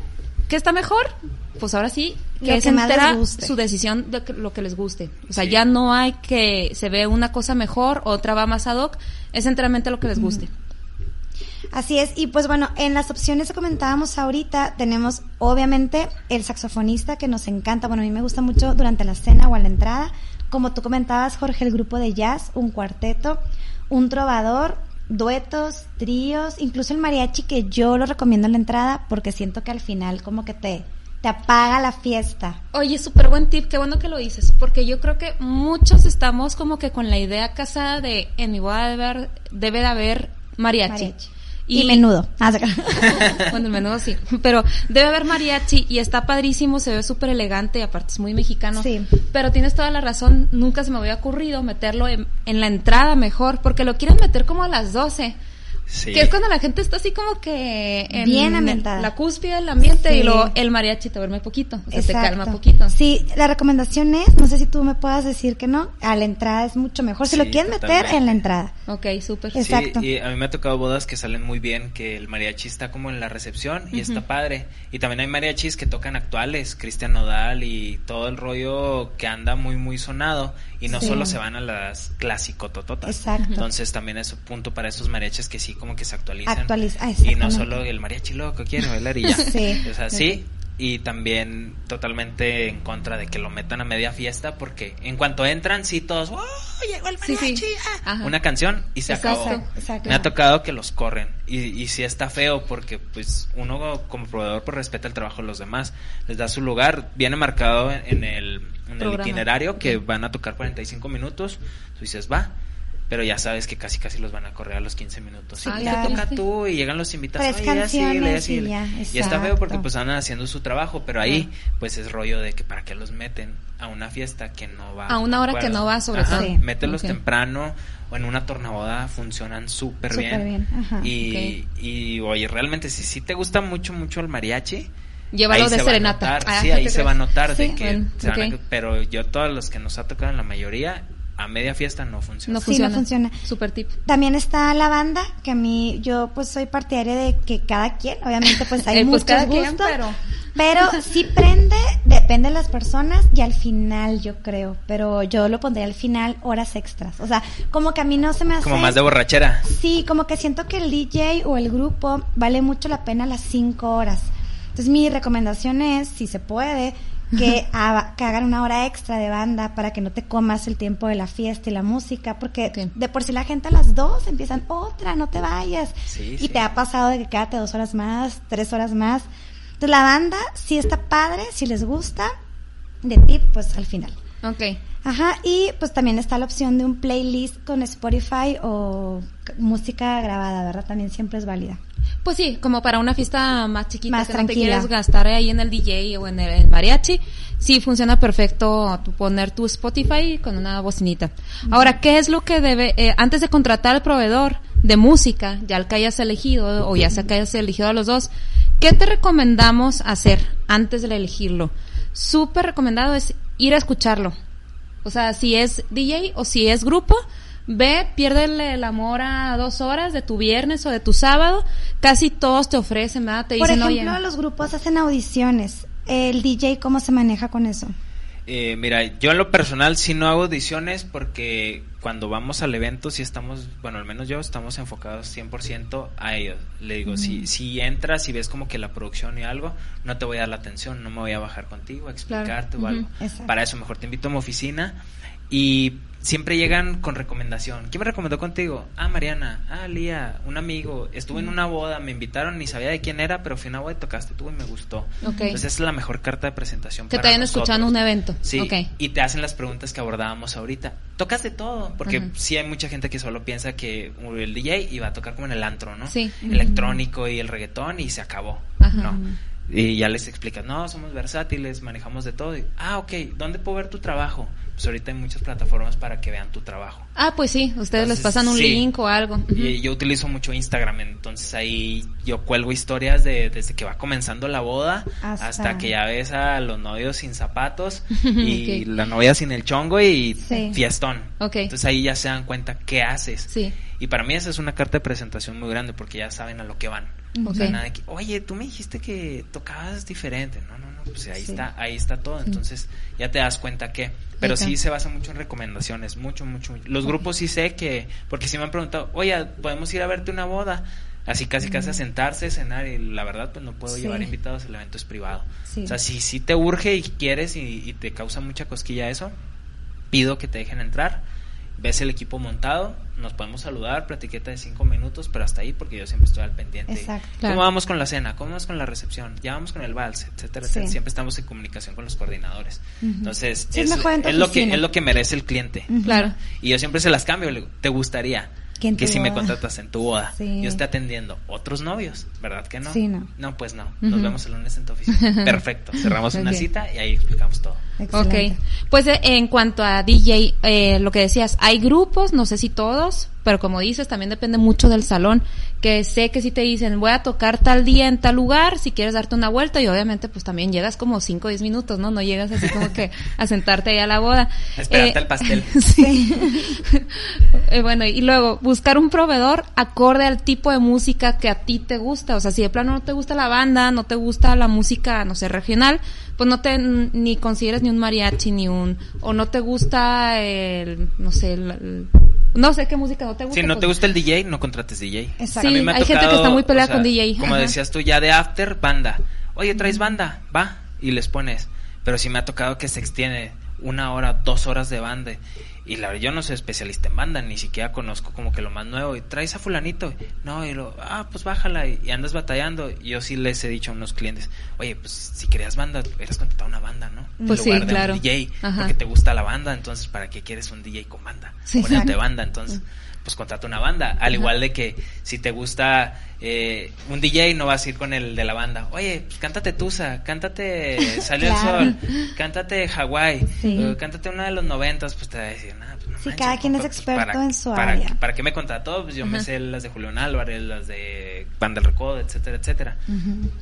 B: ¿qué está mejor? Pues ahora sí, que es entera su decisión de lo que les guste. O sea, ya no hay que se ve una cosa mejor, otra va más ad hoc, es enteramente lo que les guste.
A: Así es, y pues bueno, en las opciones que comentábamos ahorita tenemos obviamente el saxofonista que nos encanta, bueno, a mí me gusta mucho durante la cena o a la entrada, como tú comentabas Jorge, el grupo de jazz, un cuarteto, un trovador, duetos, tríos, incluso el mariachi que yo lo recomiendo en la entrada porque siento que al final como que te, te apaga la fiesta.
B: Oye, súper buen tip, qué bueno que lo dices, porque yo creo que muchos estamos como que con la idea casada de en mi boda debe, haber, debe de haber mariachi.
A: mariachi. Y, menudo. *laughs*
B: Bueno, el menudo sí. Pero debe haber mariachi y está padrísimo, se ve súper elegante y aparte es muy mexicano.
A: Sí.
B: Pero tienes toda la razón, nunca se me había ocurrido meterlo en, en la entrada mejor, porque lo quieren meter como a las 12.
C: Sí.
B: Que es cuando la gente está así como que en
A: Bien ambientada.
B: la cúspide del ambiente
A: Sí.
B: y luego el mariachi te duerme poquito, o sea, te
A: Exacto.
B: calma poquito.
A: Sí, la recomendación es, no sé si tú me puedas decir que no, a la entrada es mucho mejor. Si
C: Sí,
A: lo quieren meter en la entrada.
B: Ok, súper.
A: Exacto.
C: Sí, y a mí me ha tocado bodas que salen muy bien, que el mariachi está como en la recepción y está padre. Y también hay mariachis que tocan actuales, Cristian Nodal y todo el rollo que anda muy, muy sonado. Y no
A: Sí.
C: solo se van a las clásico tototas.
A: Exacto.
C: Entonces también es un punto para esos mariachis que sí como que se actualizan.
A: Actualiza- ah,
C: y no solo el mariachi loco quiere bailar y ya. *laughs*
A: Sí.
C: O sea, sí. Y también totalmente en contra de que lo metan a media fiesta porque en cuanto entran, sí todos, ¡oh! Llegó el
B: Sí, sí.
C: mariachi. ah". Una canción y se
B: Exacto.
C: acabó.
A: Exacto.
C: Me ha tocado que los corren y, y sí está feo porque pues uno como proveedor pues respeta el trabajo de los demás, les da su lugar, viene marcado en, en el, en el itinerario que van a tocar 45 minutos, tú dices va, pero ya sabes que casi casi los van a correr a los 15 minutos.
B: Sí,
C: y
A: claro.
C: te toca tú y llegan los invitados. "Oye, ya síguele, ya
A: canciones y
C: síguele".
A: ya,
C: Y está feo porque pues andan haciendo su trabajo, pero ahí pues es rollo de que para qué los meten a una fiesta que no va.
B: A una hora que no va, sobre
C: Ajá,
A: todo. Sí.
C: Mételos temprano o en una tornaboda funcionan súper bien.
A: Súper bien, ajá.
C: Y, y oye, realmente si sí te gusta mucho, mucho el mariachi,
B: Llévalo
C: ahí
B: de
C: se va a
B: serenata.
C: notar,
B: Ah,
C: sí,
B: ¿qué
C: ahí se
B: crees?
C: va a notar de
B: Sí,
C: que
B: bueno,
C: se van a-
B: ok.
C: pero yo todos los que nos ha tocado en la mayoría a media fiesta no funciona.
B: No
A: Sí,
B: funciona.
A: no funciona.
B: Super tip.
A: También está la banda, que a mí, yo pues soy partidaria de que cada quien, obviamente pues hay *laughs*
B: Eh, pues
A: muchos
B: quien,
A: gustos,
B: pero-
A: pero sí prende, depende de las personas y al final yo creo, pero yo lo pondría al final horas extras, o sea, como que a mí no se me hace...
C: Como más de borrachera.
A: Sí, como que siento que el DJ o el grupo vale mucho la pena las cinco horas. Entonces mi recomendación es, si se puede, que, que hagan una hora extra de banda para que no te comas el tiempo de la fiesta y la música, porque de por sí la gente a las dos empiezan otra, no te vayas.
C: Sí,
A: y
C: sí.
A: te ha pasado de que quédate dos horas más, tres horas más. Entonces la banda sí está padre, si les gusta, de tip, pues al final.
B: Ok.
A: Ajá, y pues también está la opción de un playlist con Spotify o música grabada, ¿verdad? También siempre es válida.
B: Pues sí, como para una fiesta más chiquita
A: Más
B: que no te
A: tranquila.
B: quieres gastar ahí en el DJ o en el, el mariachi, sí funciona perfecto tu poner tu Spotify con una bocinita. Ahora, ¿qué es lo que debe, eh, antes de contratar al proveedor de música, ya el que hayas elegido o ya sea que hayas elegido a los dos, ¿qué te recomendamos hacer antes de elegirlo? Súper recomendado es ir a escucharlo. O sea, si es DJ o si es grupo, ve, piérdele el amor a dos horas de tu viernes o de tu sábado. Casi todos te ofrecen, ¿verdad? Te
A: Por
B: dicen,
A: ejemplo,
B: oye,
A: los grupos hacen audiciones. El DJ, ¿cómo se maneja con eso?
C: Eh, mira, yo en lo personal sí no hago audiciones porque cuando vamos al evento sí estamos, bueno, al menos yo estamos enfocados 100% a ellos. Le digo, si, si entras y ves como que la producción y algo, no te voy a dar la atención, no me voy a bajar contigo a explicarte o algo. Para eso mejor te invito a mi oficina y siempre llegan con recomendación. ¿Quién me recomendó contigo? Ah, Mariana, ah, Lía, un amigo. Estuve en una boda, me invitaron, ni sabía de quién era, pero fui a una boda y tocaste tú y me gustó.
B: Ok.
C: Entonces esa es la mejor carta de presentación.
B: que te
C: nosotros.
B: escuchando un evento.
C: Sí, y te hacen las preguntas que abordábamos ahorita. Tocas de todo, porque
B: Ujú.
C: sí hay mucha gente que solo piensa que el DJ iba a tocar como en el antro, ¿no?
B: Sí.
C: Electrónico y el reggaetón y se acabó.
B: Ajá.
C: No. Y ya les explicas, no, somos versátiles, manejamos de todo. Y, ah, ok, ¿dónde puedo ver tu trabajo? Pues ahorita hay muchas plataformas para que vean tu trabajo.
B: Ah, pues sí, ustedes les pasan un
C: sí.
B: link o algo.
C: Y yo utilizo mucho Instagram, entonces ahí yo cuelgo historias de desde que va comenzando la boda
A: Hasta-
C: hasta, que ya ves a los novios sin zapatos *laughs* y la novia sin el chongo y
A: Sí.
C: fiestón.
B: Ok.
C: Entonces ahí ya se dan cuenta qué haces.
B: Sí.
C: Y para mí esa es una carta de presentación muy grande porque ya saben a lo que van. O sea,
B: Ok.
C: nada de que, oye, tú me dijiste que tocabas diferente. No, no, no, pues ahí
A: Sí.
C: está, ahí está todo. Entonces ya te das cuenta que. Pero sí se basa mucho en recomendaciones, mucho, mucho. mucho. Los grupos sí sé que, porque sí me han preguntado, oye, podemos ir a verte una boda. Así casi casi a sentarse, cenar y la verdad pues no puedo
A: Sí.
C: llevar invitados, el evento es privado.
A: Sí.
C: O sea, si, si te urge y quieres y, y te causa mucha cosquilla eso, pido que te dejen entrar, ves el equipo montado, nos podemos saludar, platiqueta de cinco minutos, pero hasta ahí porque yo siempre estoy al pendiente.
A: Exacto.
C: ¿Cómo
B: Claro.
C: vamos con la cena? ¿Cómo vamos con la recepción? Ya vamos con el vals, etcétera,
A: Sí.
C: etcétera. Siempre estamos en comunicación con los coordinadores. Entonces,
A: Sí, es
C: es,
A: mejor en tu
C: es lo que, es lo que merece el cliente.
B: Claro.
C: Y yo siempre se las cambio. Le digo, ¿te gustaría
A: Que
C: si me contratas en tu boda,
A: Sí.
C: yo esté atendiendo otros novios? ¿Verdad que no?
A: Sí, no.
C: pues no. Nos vemos el lunes en tu oficina. *laughs* Perfecto. Cerramos una cita y ahí explicamos todo.
A: Excelente.
B: Ok, pues eh, en cuanto a DJ, eh, lo que decías, hay grupos, no sé si todos, pero como dices, también depende mucho del salón, que sé que si te dicen voy a tocar tal día en tal lugar, si quieres darte una vuelta y obviamente pues también llegas como 5 o 10 minutos, ¿no? No llegas así como que a sentarte ahí a la boda.
C: A esperarte
B: Eh,
C: al pastel. *laughs*
B: sí. *laughs* Eh, bueno, y luego buscar un proveedor acorde al tipo de música que a ti te gusta. O sea, si de plano no te gusta la banda, no te gusta la música, no sé, regional, pues no te ni consideres ni un mariachi ni un o no te gusta el no sé, el- el- no sé qué música no te gusta.
C: Si no
B: pues-
C: te gusta el DJ, no contrates DJ.
A: Exacto.
B: Sí, hay gente que está muy peleada
C: o sea,
B: con DJ.
C: Como
B: Ajá.
C: decías tú, ya de after, banda. Oye, ¿traes banda? Va. Y les pones. Pero sí me ha tocado que se extiende una hora, dos horas de banda. Y la verdad, yo no soy especialista en banda, ni siquiera conozco como que lo más nuevo. Y traes a fulanito. No, y lo, ah, pues bájala. Y, y andas batallando. Y yo sí les he dicho a unos clientes, oye, pues si querías banda, hubieras contratado una banda, ¿no?
B: Pues
C: en
B: sí,
C: lugar de
B: claro.
C: un DJ.
B: Ajá.
C: Porque te gusta la banda, entonces, ¿para qué quieres un DJ con banda?
B: Sí,
C: Ponerte banda, entonces pues contrata una banda. Al igual de que si te gusta eh, un DJ, no vas a ir con el de la banda. Oye, pues cántate Tusa, cántate *laughs* Salió
A: Claro.
C: el Sol, cántate Hawái,
A: Sí.
C: cántate una de los noventas, pues te va a decir, nada, pues no
A: Sí,
C: manches,
A: cada quien es
C: pues,
A: experto
C: para-
A: en su
C: para,
A: área.
C: ¿Para qué me contrató? Pues yo me sé las de Julián Álvarez, las de Banda del Recodo, etcétera, etcétera.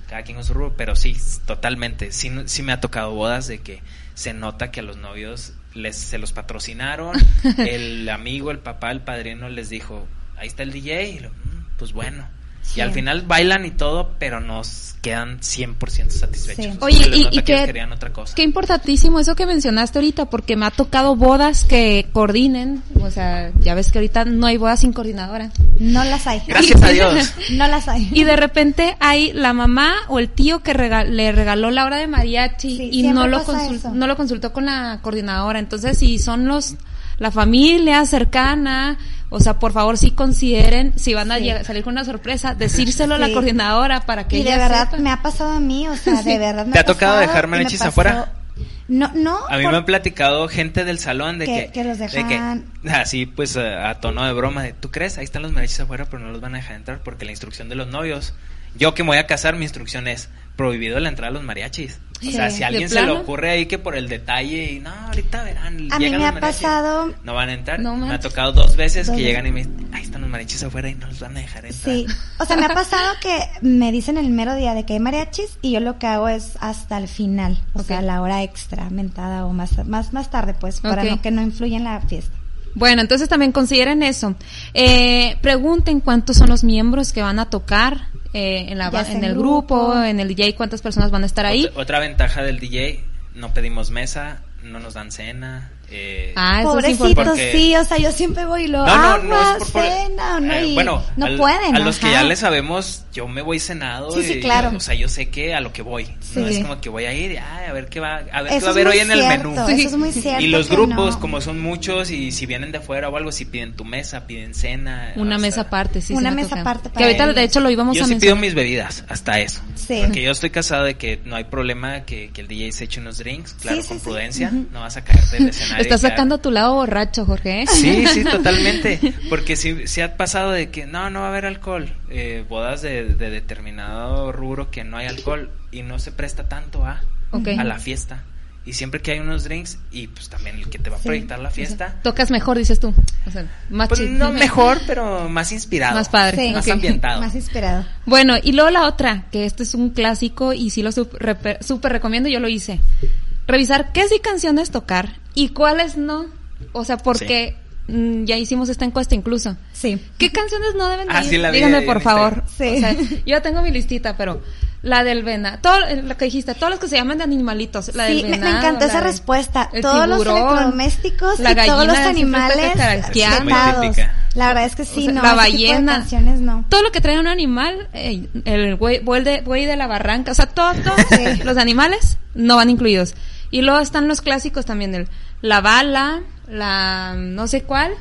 C: Cada quien con su rubro, pero sí, totalmente. Sí, sí me ha tocado bodas de que se nota que a los novios les, se los patrocinaron. *laughs* el amigo, el papá, el padrino les dijo, ahí está el DJ. Y lo, "Mm, pues bueno.
A: Sí.
C: Y al final bailan y todo, pero nos quedan 100% satisfechos.
A: Sí.
B: Oye, y- y
C: que querían otra cosa.
B: Qué importantísimo eso que mencionaste ahorita, porque me ha tocado bodas que coordinen, o sea, ya ves que ahorita no hay bodas sin coordinadora.
A: No las hay.
C: Gracias a Dios. *laughs*
A: No las hay.
B: Y de repente hay la mamá o el tío que le regaló la hora de mariachi
A: Sí,
B: y no lo,
A: pasa
B: consul-
A: eso.
B: no lo consultó con la coordinadora. Entonces, si son los la familia cercana, o sea, por favor sí consideren, si van a
A: Sí.
B: salir con una sorpresa, decírselo a la coordinadora para que
A: y de
B: ella
A: verdad
B: sepa.
A: me ha pasado a mí, o sea, de *laughs* verdad me
C: ¿Te ha tocado
A: pasado
C: dejar
A: pasó-
C: afuera?
A: No, no.
C: A mí
A: por-
C: me han platicado gente del salón de
A: Que-
C: que...
A: que los
C: de que-
A: dejan-
C: así pues a, a tono de broma de, ¿tú crees? Ahí están los mariachis afuera, pero no los van a dejar entrar porque la instrucción de los novios... Yo que me voy a casar, mi instrucción es prohibido la entrada a los mariachis. O sea, si a
B: ¿De
C: alguien se le ocurre ahí que por el detalle y no, ahorita verán,
A: A mí
C: llegan
A: me
C: los
A: ha
C: mariachis,
A: pasado-
C: No van a entrar.
B: No
C: me ha tocado dos veces
A: Dos
C: que llegan y me dicen, ahí están los mariachis afuera y no los van a dejar entrar.
A: Sí, o sea, me ha pasado que me dicen el mero día de que hay mariachis y yo lo que hago es hasta el final, o sea,
B: Ok.
A: la hora extra, mentada o más más más tarde, pues, para
B: Ok.
A: no que no influya en la fiesta.
B: Bueno, entonces también consideren eso. Eh, pregunten cuántos son los miembros que van a tocar eh, en, la, en el
A: grupo.
B: grupo, en el DJ, cuántas personas van a estar ahí.
C: Otra, otra ventaja del DJ, no pedimos mesa, no nos dan cena. Eh,
B: Ah,
A: Pobrecitos, sí, o sea, yo siempre voy y lo
C: No, no,
A: agua,
C: no es por- por-
A: cena, no,
C: eh,
A: y
C: bueno,
A: no
C: al-
A: pueden.
C: A los que ya le sabemos, yo me voy cenado.
A: Sí, sí,
C: y-
A: claro.
C: O sea, yo sé que a lo que voy. No
A: Sí.
C: es como que voy a ir, y, ay, a ver qué va, a ver qué va a haber hoy en el menú.
A: Eso es muy *laughs* cierto.
C: Y los grupos,
A: no.
C: como son muchos, y si vienen de fuera o algo, si piden tu mesa, piden cena.
B: Una mesa
C: sea,
B: aparte, sí.
A: Una
B: sí me
A: mesa aparte
B: Que ahorita, de hecho, lo íbamos
C: Yo
B: a
C: sí pido
B: mencionar.
C: mis bebidas, hasta eso.
A: Sí.
C: Porque yo estoy casado de que no hay problema que, que el DJ se eche unos drinks, claro,
A: Sí,
C: con
A: sí, sí.
C: prudencia. No vas a caerte del escenario. *laughs*
B: Estás sacando tu lado borracho, Jorge. ¿eh?
C: Sí, sí, *laughs* totalmente. Porque sí, sí ha pasado de que no, no va a haber alcohol. Eh, bodas de, de determinado rubro que no hay alcohol y no se presta tanto a, a la fiesta. Y siempre que hay unos drinks y pues también el que te va a
A: Sí.
C: proyectar la fiesta.
B: Tocas mejor, dices tú. O sea, más
C: Pues no *laughs* mejor, pero más inspirado.
B: Más padre.
A: Sí.
C: Más ambientado.
A: Más inspirado.
B: Bueno, y luego la otra, que este es un clásico y sí lo súper recomiendo, yo lo hice. Revisar qué sí canciones tocar y cuáles no. O sea, porque mm, ya hicimos esta encuesta incluso.
A: Sí.
B: ¿Qué canciones no deben de
C: Ah,
B: ir?
C: sí, la
B: Díganme por favor.
A: Sí.
B: O sea, yo tengo mi listita, pero La del venado. Todo lo que dijiste, todos los que se llaman de animalitos. La
A: sí,
B: del
A: me-
B: venado.
A: me encantó
B: la
A: esa
B: de-
A: respuesta.
B: el
A: Todos los electrodomésticos
B: la
A: y todos los animales
C: típica.
A: La verdad es que sí,
B: O sea,
A: no.
B: la ballena.
A: canciones no.
B: Todo lo que trae un animal, eh, el güey, buey de, buey de la barranca, o sea, todos,
A: Sí.
B: los animales no van incluidos. Y luego están los clásicos también, el, la bala, la no sé cuál.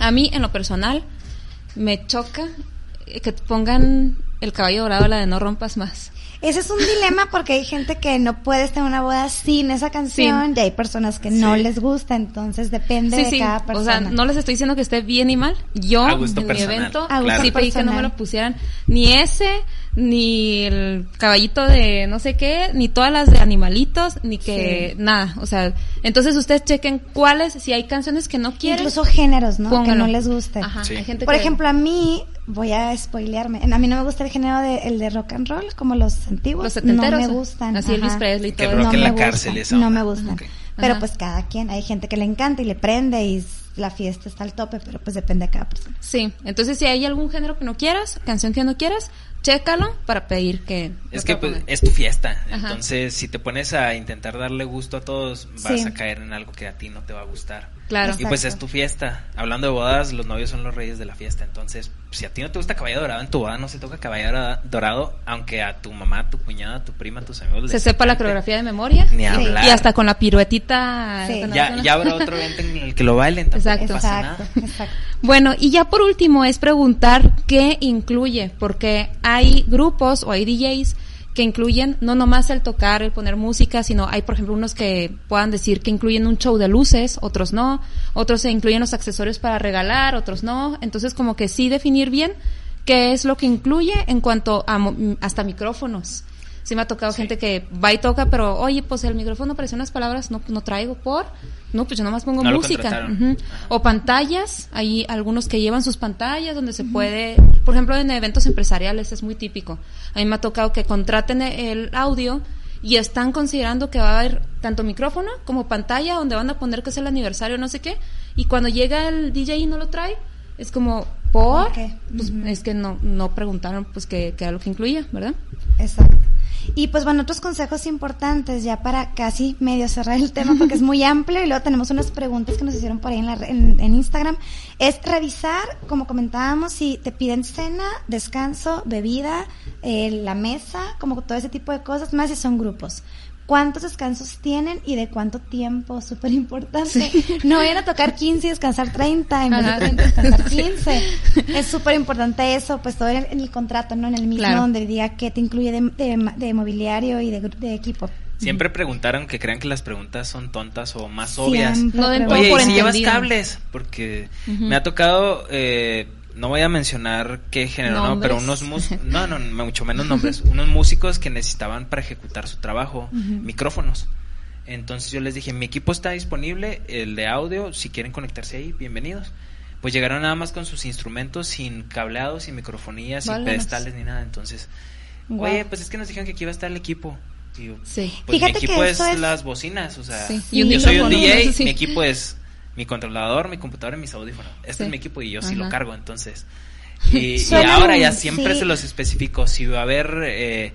B: A mí, en lo personal, me choca que pongan el caballo dorado, la de no rompas más.
A: Ese es un dilema porque hay gente que no puede estar en una boda sin esa canción y hay personas que no
C: Sí.
A: les gusta, entonces depende
B: Sí,
A: de cada
B: O
A: persona.
B: sea, no les estoy diciendo que esté bien y mal. Yo, en mi
C: personal,
B: evento,
A: A gusto
B: sí pedí que no me lo pusieran ni ese, ni el caballito de no sé qué, ni todas las de animalitos, ni que nada. O sea, entonces ustedes chequen cuáles, si hay canciones que no quieren.
A: Incluso géneros, ¿no? Que no les guste.
B: Ajá,
C: Sí.
B: hay gente
A: Por
B: que-
A: ejemplo, a mí, voy a spoilearme, a mí no me gusta el género de, el de rock and roll, como los antiguos.
B: Los setenteros,
A: No me gustan.
B: Así Elvis. Presley y
C: Que
B: todo
C: rock
B: eso.
C: en
A: me
C: la
A: gustan,
C: cárcel, esa
A: No me gustan.
C: Ok.
A: Pero
B: Ajá.
A: pues cada quien, hay gente que le encanta y le prende y la fiesta está al tope, pero pues depende de cada persona.
B: Sí, entonces si hay algún género que no quieras, canción que no quieras, chécalo para pedir que...
C: Es que pues, es tu fiesta,
B: Ajá.
C: entonces si te pones a intentar darle gusto a todos, vas
A: Sí.
C: a caer en algo que a ti no te va a gustar.
B: Claro.
C: Y pues es tu fiesta. Hablando de bodas, los novios son los reyes de la fiesta. Entonces, si a ti no te gusta caballo dorado, en tu boda no se toca caballo dora- dorado, aunque a tu mamá, tu cuñada, tu prima, tus amigos
B: Se sepa la coreografía de memoria.
C: Ni hablar.
B: Y hasta con la piruetita.
A: Sí.
C: Ya, ya habrá otro evento en el que lo bailen,
B: Exacto.
C: pasa
A: Exacto,
C: nada.
A: exacto. *laughs*
B: Bueno, y ya por último es preguntar qué incluye, porque hay grupos o hay DJs que incluyen no nomás el tocar, el poner música, sino hay, por ejemplo, unos que puedan decir que incluyen un show de luces, otros no, otros se incluyen los accesorios para regalar, otros no. Entonces, como que sí definir bien qué es lo que incluye en cuanto a hasta micrófonos. Sí me ha tocado gente que va y toca, pero oye, pues el micrófono parece unas palabras, no, no traigo por, no, pues yo nomás pongo
C: No
B: música. O pantallas, hay algunos que llevan sus pantallas donde se puede, por ejemplo, en eventos empresariales es muy típico. A mí me ha tocado que contraten el audio y están considerando que va a haber tanto micrófono como pantalla donde van a poner que es el aniversario, no sé qué, y cuando llega el DJ y no lo trae, es como, ¿por?
A: ¿Por qué?
B: Pues es que no, no preguntaron pues que, que era lo que incluía, ¿verdad?
A: Exacto. Y pues bueno, otros consejos importantes ya para casi medio cerrar el tema porque es muy *laughs* amplio y luego tenemos unas preguntas que nos hicieron por ahí en, la en, en Instagram. Es revisar, como comentábamos, si te piden cena, descanso, bebida, eh, la mesa, como todo ese tipo de cosas, más si son grupos. ¿Cuántos descansos tienen y de cuánto tiempo? Súper importante. No vayan a tocar 15 y descansar 30, en vez de
B: Ajá.
A: 30 descansar *laughs* 15. Es súper importante eso, pues todo en el, en el contrato, ¿no? En el mismo
B: Claro.
A: donde diga que te incluye de, de- de mobiliario y de, gru- de equipo.
C: Siempre preguntaron que crean que las preguntas son tontas o más
A: Siempre
C: obvias.
B: Todo
C: Oye,
B: por
C: ¿y si llevas cables? Porque me ha tocado, eh, no voy a mencionar qué género, ¿no? Pero unos músicos, *laughs* no, no, mucho menos nombres, unos músicos que necesitaban para ejecutar su trabajo micrófonos. Entonces yo les dije, mi equipo está disponible, el de audio, si quieren conectarse ahí, bienvenidos. Pues llegaron nada más con sus instrumentos, sin cableado, sin microfonía, sin
B: Válganos.
C: pedestales ni nada. Entonces, oye, pues es que nos dijeron que aquí iba a estar el equipo. Y yo,
B: Sí.
C: pues
A: Fíjate
C: mi
A: que
C: equipo es,
A: eso es-
C: las bocinas, o sea,
B: Sí.
A: Y
C: yo soy un DJ,
B: eso sí.
C: mi equipo es mi controlador, mi computadora y mis audífonos. Este
B: Sí.
C: es mi equipo y yo sí lo cargo, entonces. *laughs* Y, y ahora ya siempre
A: sí.
C: se los especifico, si va a haber eh,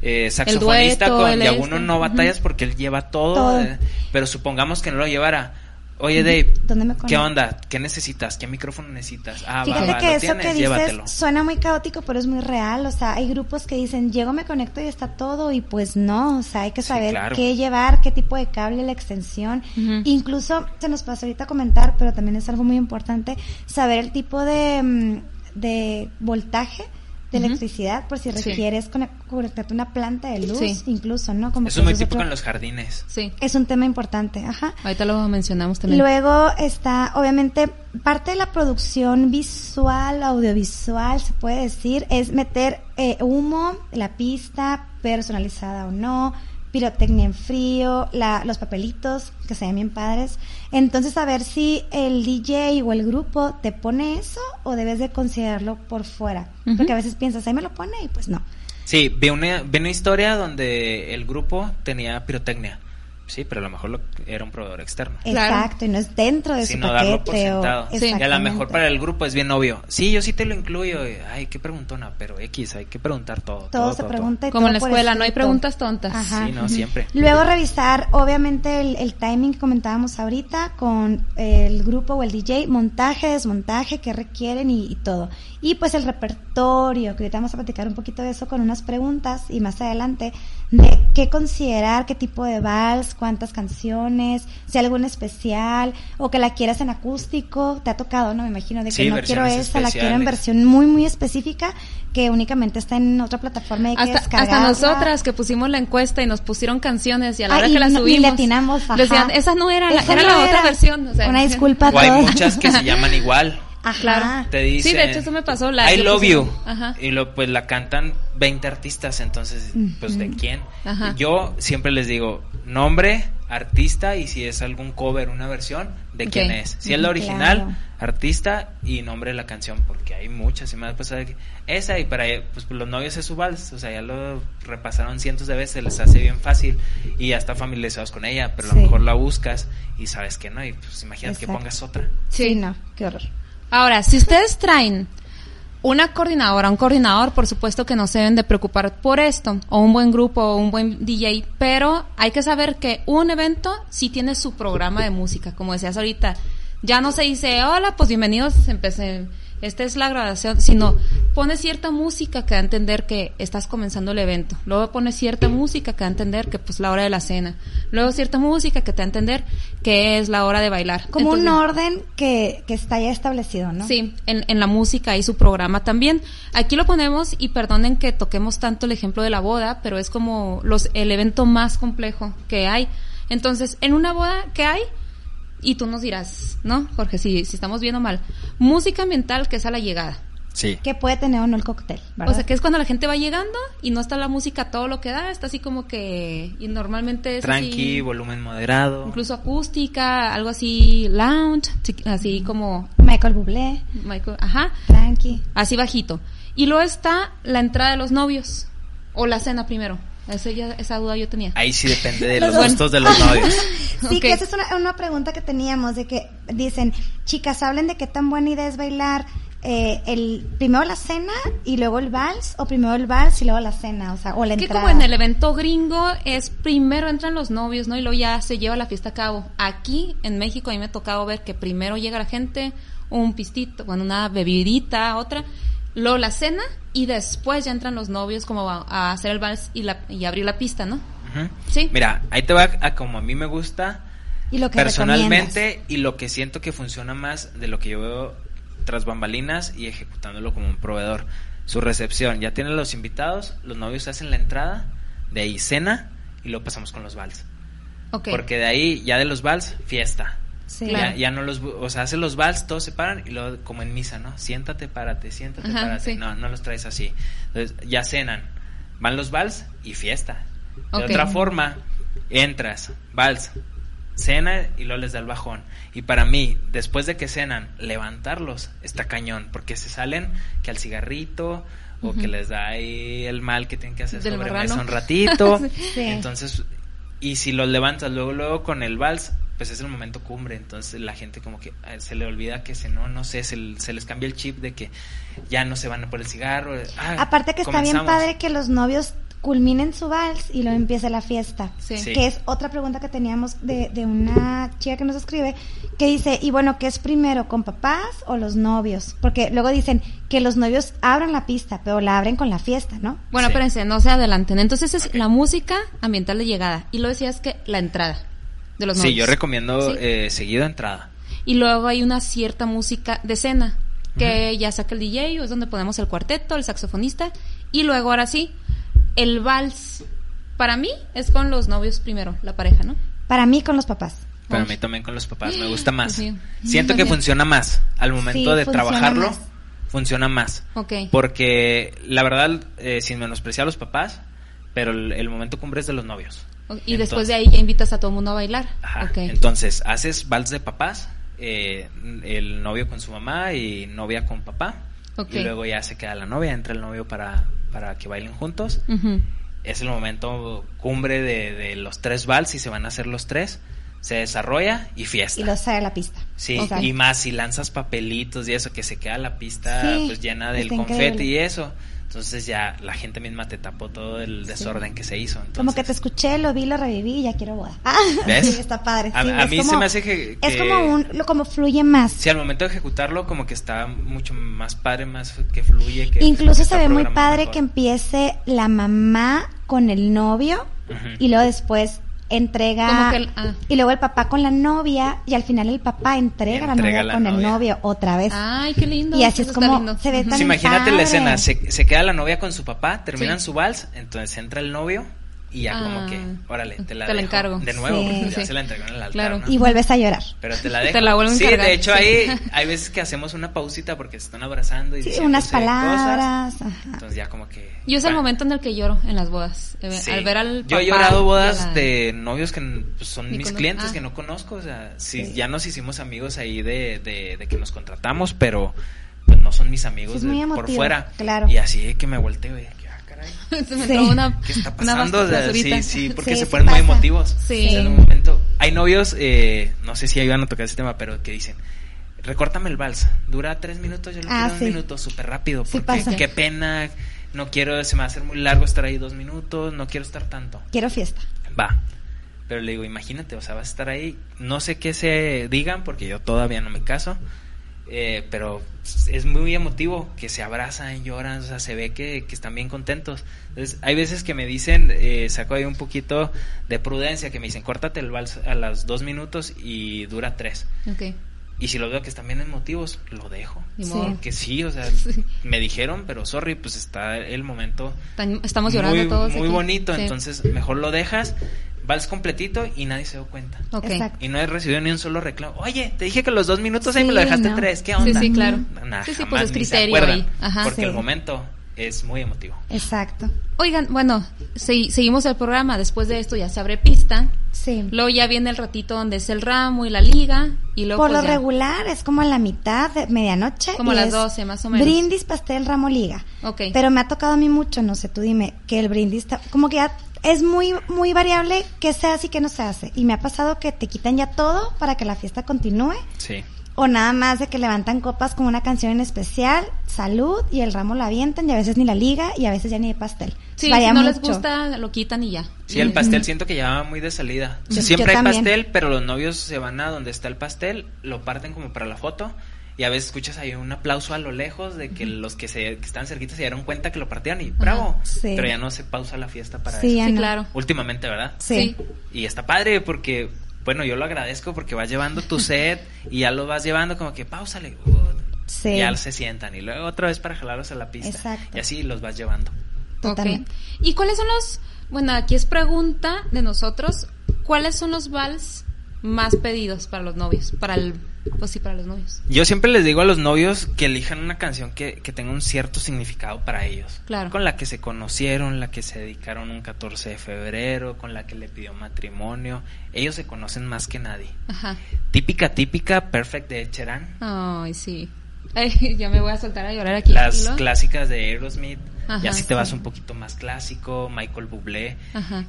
C: eh, saxofonista
B: dueto,
C: con
B: el
C: Yaguno
B: este.
C: no batallas porque él lleva todo,
A: Todo.
C: eh, pero supongamos que no lo llevara. Oye Dave,
A: ¿Dónde me
C: ¿qué onda? ¿Qué necesitas? ¿Qué micrófono necesitas? Ah, va,
A: Fíjate
C: va,
A: que
C: lo
A: eso
C: tienes,
A: que dices
C: llévatelo.
A: suena muy caótico, pero es muy real. O sea, hay grupos que dicen, llego, me conecto y está todo, y pues no. O sea, hay que
C: Sí,
A: saber
C: claro.
A: qué llevar, qué tipo de cable, la extensión. Incluso, se nos pasó ahorita a comentar, pero también es algo muy importante, saber el tipo de, mm, de voltaje de electricidad, por si
B: Sí.
A: requieres conec- conectarte una planta de luz,
B: Sí.
A: incluso, ¿no? Como
C: Eso es muy típico
A: otro-
C: en los jardines.
B: Sí.
A: Es un tema importante, ajá.
B: Ahorita lo mencionamos también.
A: Luego está, obviamente, parte de la producción visual, audiovisual, se puede decir, es meter eh, humo, la pista, personalizada o no, pirotecnia en frío, la- los papelitos, que se ven bien padres. Entonces, a ver si el DJ o el grupo te pone eso o debes de considerarlo por fuera. Porque a veces piensas, ahí me lo pone y pues no.
C: Sí, vi una, vi una historia donde el grupo tenía pirotecnia. Sí, pero a lo mejor lo, era un proveedor externo.
A: Exacto, y no es dentro de su
C: darlo
A: paquete.
C: Por o, sí. Y a lo mejor para el grupo es bien obvio. Sí, yo sí te lo incluyo. Ay, qué preguntona, pero X, hay que preguntar todo.
A: Todo, se pregunta.
B: Como en la escuela, no hay preguntas tontas.
C: Ajá. Sí, no, siempre.
A: Luego revisar, obviamente, el, el, timing que comentábamos ahorita con el grupo o el DJ, montaje, desmontaje, qué requieren y, y todo. Y pues el repertorio, que ahorita vamos a platicar un poquito de eso con unas preguntas y más adelante de qué considerar, qué tipo de vals, cuántas canciones, si algún especial o que la quieras en acústico, te ha tocado, ¿no? Me imagino de que no quiero esa, la quiero en versión muy muy específica que únicamente está en otra plataforma y que
B: hasta, hasta nosotras que pusimos la encuesta y nos pusieron canciones y a la hora que la subimos
A: atinamos,
B: decían, esa no era, la, era, la otra versión.
A: Una disculpa a
C: todos. hay muchas que se *laughs* llaman igual.
B: Claro.
C: Te dice,
B: sí, de hecho eso me pasó. La
C: I love you. Y lo, pues la cantan 20 artistas, entonces, pues ¿de quién? Yo siempre les digo, nombre, artista y si es algún cover, una versión, de quién es. Si es la original, artista y nombre de la canción, porque hay muchas. Y me ha pasado que esa y para pues, los novios es su vals, o sea, ya lo repasaron cientos de veces, les hace bien fácil y ya están familiarizados con ella, pero a lo mejor la buscas y sabes que no, y pues imagínate que pongas otra.
A: Sí, no, qué horror.
B: Ahora, si ustedes traen una coordinadora, un coordinador, por supuesto que no se deben de preocupar por esto, o un buen grupo, o un buen DJ, pero hay que saber que un evento sí tiene su programa de música, como decías ahorita. Ya no se dice, hola, pues bienvenidos, empecé esta es la grabación, sino pone cierta música que da a entender que estás comenzando el evento. Luego pone cierta música que da a entender que pues la hora de la cena. Luego cierta música que te da a entender que es la hora de bailar.
A: Como un orden que, que está ya establecido, ¿no?
B: Sí, en, en la música y su programa también. Aquí lo ponemos y perdonen que toquemos tanto el ejemplo de la boda, pero es como los, el evento más complejo que hay. Entonces, en una boda, ¿qué hay? Y tú nos dirás, ¿no, Jorge? Si, si estamos viendo mal. Música ambiental que es a la llegada.
C: Sí.
A: Que puede tener o no el cóctel, ¿verdad?
B: O sea, que es cuando la gente va llegando y no está la música todo lo que da, está así como que... Y normalmente es
C: Tranqui, volumen moderado.
B: Incluso acústica, algo así lounge, así como...
A: Michael Bublé.
B: Michael, ajá.
A: Tranqui.
B: Así bajito. Y luego está la entrada de los novios. O la cena primero. Esa, esa duda yo tenía.
C: Ahí sí depende de *laughs* los gustos de los novios. *laughs*
A: sí, que esa es una, una, pregunta que teníamos, de que dicen, chicas, hablen de qué tan buena idea es bailar eh, el primero la cena y luego el vals, o primero el vals y luego la cena, o sea, o la
B: que
A: entrada.
B: como en el evento gringo es primero entran los novios, ¿no? Y luego ya se lleva la fiesta a cabo. Aquí, en México, a mí me ha tocado ver que primero llega la gente, un pistito, bueno, una bebidita, otra, luego la cena y después ya entran los novios como a, a hacer el vals y, la, y abrir la pista, ¿no? Sí.
C: Mira, ahí te va a como a mí me gusta
A: y lo que
C: personalmente y lo que siento que funciona más de lo que yo veo tras bambalinas y ejecutándolo como un proveedor. Su recepción, ya tienen los invitados, los novios hacen la entrada, de ahí cena y luego pasamos con los vals. Porque de ahí, ya de los vals, fiesta. Ya, no los, o sea, hacen los vals, todos se paran y luego como en misa, ¿no? Siéntate, párate, siéntate, párate. No, no los traes así. Entonces, ya cenan. Van los vals y fiesta. De otra forma, entras, vals, cena y luego les da el bajón. Y para mí, después de que cenan, levantarlos está cañón, porque se salen que al cigarrito o que les da ahí el mal que tienen que hacer sobre mesa un ratito. *laughs* Entonces, y si los levantas luego luego con el vals, pues es el momento cumbre, entonces la gente como que eh, se le olvida que se no, no sé, se, les cambia el chip de que ya no se van por el cigarro. Ah,
A: Aparte que está bien padre que los novios culminen su vals y luego empiece la fiesta. Que es otra pregunta que teníamos de, de una chica que nos escribe, que dice, y bueno, ¿qué es primero, con papás o los novios? Porque luego dicen que los novios abran la pista, pero la abren con la fiesta, ¿no?
B: Bueno, espérense, no se adelanten. Entonces es la música ambiental de llegada. Y lo decías que la entrada de los novios.
C: Sí, yo recomiendo eh, seguido entrada.
B: Y luego hay una cierta música de cena, que ya saca el DJ, o es donde ponemos el cuarteto, el saxofonista, y luego ahora sí, el vals, para mí, es con los novios primero, la pareja, ¿no?
A: Para mí, con los papás.
C: Para mí también con los papás, me gusta más. Siento que funciona más. Al momento de trabajarlo, funciona más.
B: Ok.
C: Porque la verdad, eh, sin menospreciar a los papás, pero el, momento cumbre es de los novios.
B: Y después de ahí ya invitas a todo el mundo a bailar.
C: Ajá. Entonces, haces vals de papás, eh, el novio con su mamá y novia con papá. Y luego ya se queda la novia, entra el novio para, para que bailen juntos. es el momento cumbre de, de los tres vals y se van a hacer los tres se desarrolla y fiesta.
A: Y lo sale a la pista.
C: Sí, y más si lanzas papelitos y eso, que se queda la pista pues llena del confeti y eso. Entonces ya la gente misma te tapó todo el desorden que se hizo.
A: Como que te escuché, lo vi, lo reviví y ya quiero boda. *laughs* Ah, ¿Ves? está padre.
C: a, mí se me hace que,
A: Es como un, lo, como fluye más.
C: Sí, al momento de ejecutarlo como que está mucho más padre, más que fluye. Que,
A: Incluso se ve muy padre que empiece la mamá con el novio y luego después entrega ah. y luego el papá con la novia y al final el papá entrega, la novia con el novio otra vez.
B: Ay, qué lindo.
A: Y así es como se ve tan
C: Imagínate la escena, se, se, queda la novia con su papá, terminan su vals, entonces entra el novio y ya como que, ah. órale, te la, encargo. De nuevo, porque ya se la entregó en el altar, claro.
A: Y vuelves a llorar.
C: Pero te la *laughs* dejo. Te la vuelvo a Sí, de hecho ahí hay veces que hacemos una pausita porque se están abrazando y
A: sí, unas palabras.
C: Entonces ya como que...
B: Yo es el momento en el que lloro en las bodas. Al ver al
C: Yo he llorado bodas de, novios que pues, son mis clientes ah. que no conozco. O sea, sí, ya nos hicimos amigos ahí de, de, de que nos contratamos, pero pues no son mis amigos por fuera.
A: Claro.
C: Y así que me volteo y *laughs*
B: se me una,
C: ¿Qué está pasando? sí, sí, porque se ponen muy emotivos. Sí. En un momento. Hay novios, eh, no sé si iban a tocar ese tema, pero que dicen, recórtame el vals, dura tres minutos, yo lo ah, quiero un minuto, súper rápido, porque qué pena, no quiero, se me va a hacer muy largo estar ahí dos minutos, no quiero estar tanto.
A: Quiero fiesta.
C: Va. Pero le digo, imagínate, o sea, vas a estar ahí, no sé qué se digan, porque yo todavía no me caso, eh, pero es muy emotivo, que se abrazan, lloran, o sea, se ve que, están bien contentos. Entonces, hay veces que me dicen, eh, saco ahí un poquito de prudencia, que me dicen, córtate el vals a los dos minutos y dura tres. Y si lo veo que están bien emotivos, lo dejo. Que sí, o sea, *laughs* me dijeron, pero sorry, pues está el momento.
B: Estamos llorando muy, todos.
C: Muy bonito, entonces mejor lo dejas vals completito y nadie se dio cuenta. Y no he recibido ni un solo reclamo. Oye, te dije que los dos minutos ahí me lo dejaste tres. ¿Qué onda?
B: Sí, sí, claro. sí, sí, pues es criterio ahí.
C: porque el momento es muy emotivo.
A: Exacto.
B: Oigan, bueno, seguimos el programa. Después de esto ya se abre pista.
A: Sí.
B: Luego ya viene el ratito donde es el ramo y la liga. Y luego
A: Por
B: pues,
A: lo regular es como a la mitad, de medianoche.
B: Como a las 12 más o menos.
A: Brindis, pastel, ramo, liga.
B: Ok.
A: Pero me ha tocado a mí mucho, no sé, tú dime, que el brindis está, como que ya es muy, muy variable qué se hace y qué no se hace. Y me ha pasado que te quitan ya todo para que la fiesta continúe.
C: Sí.
A: O nada más de que levantan copas con una canción en especial, salud, y el ramo la avientan, y a veces ni la liga, y a veces ya ni de pastel.
B: Sí, si no les gusta, lo quitan y ya.
C: Sí, el pastel siento que ya va muy de salida. siempre hay pastel, pero los novios se van a donde está el pastel, lo parten como para la foto, y a veces escuchas ahí un aplauso a lo lejos de que los que, se, que están cerquitos se dieron cuenta que lo partían y bravo. Pero ya no se pausa la fiesta para
A: sí,
C: eso.
A: Sí,
B: claro.
C: Últimamente, ¿verdad?
A: Sí.
C: Y está padre porque, bueno, yo lo agradezco porque vas llevando tu set y ya lo vas llevando como que pausale. sí. Y ya se sientan y luego otra vez para jalarlos a la pista.
A: Exacto.
C: Y así los vas llevando.
B: Totalmente. ¿Y cuáles son los, bueno, aquí es pregunta de nosotros, ¿cuáles son los vals más pedidos para los novios, para el pues sí, para los novios.
C: Yo siempre les digo a los novios que elijan una canción que, que tenga un cierto significado para ellos.
B: Claro.
C: Con la que se conocieron, la que se dedicaron un 14 de febrero, con la que le pidió matrimonio. Ellos se conocen más que nadie.
B: Ajá.
C: Típica, típica, Perfect de Cherán.
B: Ay, sí. Ya *laughs* me voy a soltar a llorar aquí.
C: Las clásicas de Aerosmith y así te vas un poquito más clásico, Michael Bublé.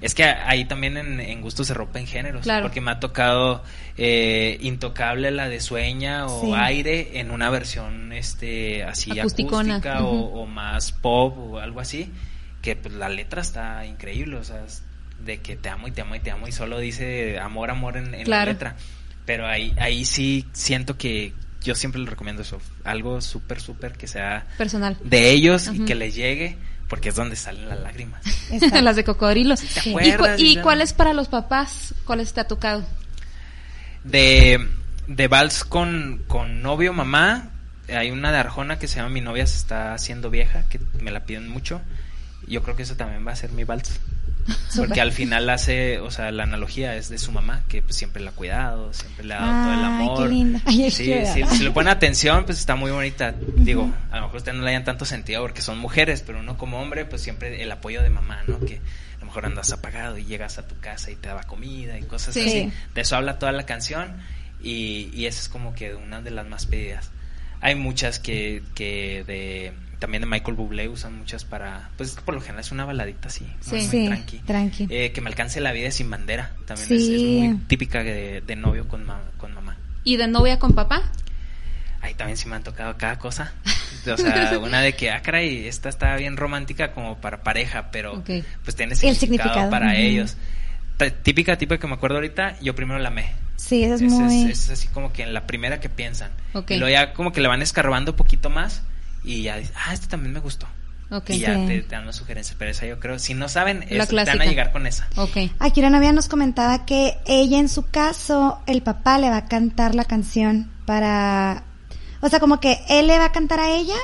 C: Es que ahí también en, gusto se rompen géneros. Porque me ha tocado eh, Intocable, la de Sueña o Aire en una versión este así acústica o, más pop o algo así. Que pues la letra está increíble, o sea, de que te amo y te amo y te amo y solo dice amor, amor en, la letra. Pero ahí, ahí sí siento que, yo siempre les recomiendo eso, algo súper, súper que sea
B: personal
C: de ellos y que les llegue, porque es donde salen las lágrimas. *laughs*
B: las de cocodrilo. ¿Y, cuál es para los papás? ¿Cuáles te ha tocado?
C: De, de vals con, con novio, mamá, hay una de Arjona que se llama Mi novia se está haciendo vieja, que me la piden mucho. Yo creo que eso también va a ser mi vals. *laughs* Porque al final hace, o sea, la analogía es de su mamá, que pues, siempre la ha cuidado, siempre le ha dado todo el amor.
A: Qué linda. *laughs*
C: sí, sí, si le pone atención, pues está muy bonita. Digo, a lo mejor ustedes no le hayan tanto sentido porque son mujeres, pero uno como hombre, pues siempre el apoyo de mamá, ¿no? Que a lo mejor andas apagado y llegas a tu casa y te daba comida y cosas así. De eso habla toda la canción y, y esa es como que una de las más pedidas. Hay muchas que, que de también de Michael Bublé usan muchas para pues por lo general es una baladita así
A: sí, sí tranqui, tranqui.
C: Eh, que me alcance la vida sin bandera también es, muy típica de, de novio con, con mamá.
B: Y de novia con papá
C: ahí también sí me han tocado cada cosa. O sea *laughs* una de que ah caray esta está bien romántica como para pareja pero pues tiene significado, para ellos. Típica típica que me acuerdo ahorita yo primero la amé.
A: Sí, es, muy...
C: Es, así como que en la primera que piensan. Y luego ya como que le van escarbando un poquito más y ya dicen, ah, este también me gustó. y ya te, dan las sugerencias, pero esa yo creo, si no saben, es, te van a llegar con esa.
A: Okay. Aquí una novia nos comentaba que ella en su caso, el papá le va a cantar la canción para... O sea, como que él le va a cantar a ella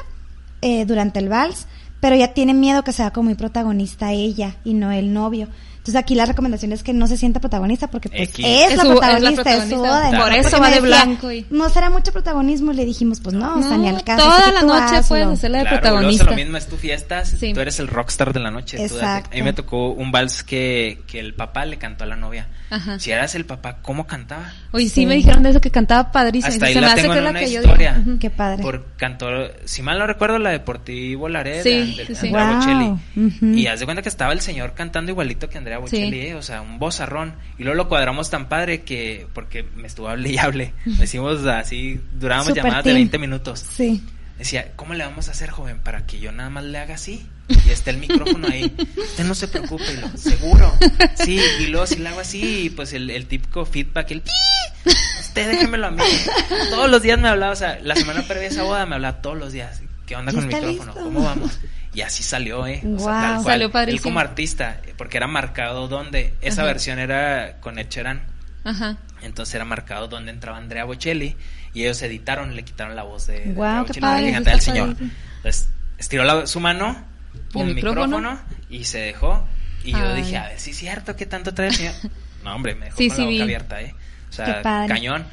A: eh, durante el vals, pero ya tiene miedo que sea como muy protagonista ella y no el novio. Entonces aquí la recomendación es que no se sienta protagonista porque pues es, la protagonista, es, su boda.
B: Por eso va de blanco.
A: Y... No será mucho protagonismo y le dijimos, pues no, o sea, ni al caso.
B: Toda la noche puedes ser la de protagonista.
C: lo mismo es tu fiesta, tú eres el rockstar de la noche. Exacto. a mí me tocó un vals que, que el papá le cantó a la novia. Ajá. Si eras el papá, ¿cómo cantaba?
B: Oye, sí, me dijeron de eso que cantaba padrísimo.
C: Hasta ahí se la me tengo hace en una historia. Qué padre. Por cantó, si mal no recuerdo, la Deportivo Laredo sí, de, sí, Andrea Bocelli. Y haz de cuenta que estaba el señor cantando igualito que Andrea Bocelli, o sea, un bozarrón. Y luego lo cuadramos tan padre que, porque me estuvo hable y hable. Me hicimos así, durábamos llamadas de 20 minutos.
A: Sí.
C: Decía, ¿cómo le vamos a hacer, joven, para que yo nada más le haga así? Y esté el micrófono ahí. Usted no se preocupe, lo, seguro. Sí, y luego si le hago así, pues el, el típico feedback, el usted déjemelo a mí. Todos los días me hablaba, o sea, la semana previa a esa boda me hablaba todos los días. ¿Qué onda con el micrófono? ¿Cómo vamos? Y así salió, ¿eh?
A: O sea, tal cual. Salió
C: Él como artista, porque era marcado donde, esa versión era con Echeran. Ajá. Entonces era marcado donde entraba Andrea Bocelli y ellos editaron, le quitaron la voz de,
A: wow,
C: qué
A: padre,
C: del señor. Entonces estiró su mano, pum, ¿El micrófono? y se dejó. Y yo dije, a ver, sí es cierto, ¿qué tanto trae el señor? *laughs* no, hombre, me dejó con la boca abierta, ¿eh? O sea, cañón.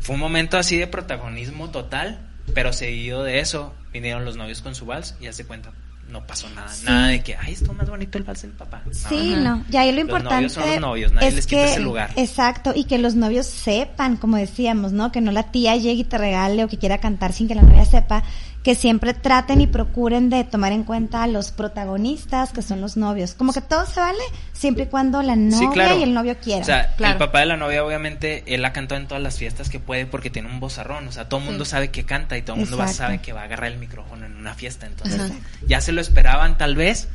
C: Fue un momento así de protagonismo total, pero seguido de eso vinieron los novios con su vals y hace cuenta no pasó nada, nada de que, ay, esto más bonito el vals del papá.
A: sí, no, ya ahí lo importante
C: los novios son los novios, nadie les quita ese lugar.
A: Exacto, y que los novios sepan, como decíamos, ¿no? Que no la tía llegue y te regale o que quiera cantar sin que la novia sepa, que siempre traten y procuren de tomar en cuenta a los protagonistas, que son los novios. Como que todo se vale siempre y cuando la novia y el novio quieran.
C: O sea, el papá de la novia, obviamente, él ha cantado en todas las fiestas que puede porque tiene un vozarrón. O sea, todo el mundo sabe que canta y todo el mundo va, sabe que va a agarrar el micrófono en una fiesta. Entonces, ya se lo esperaban tal vez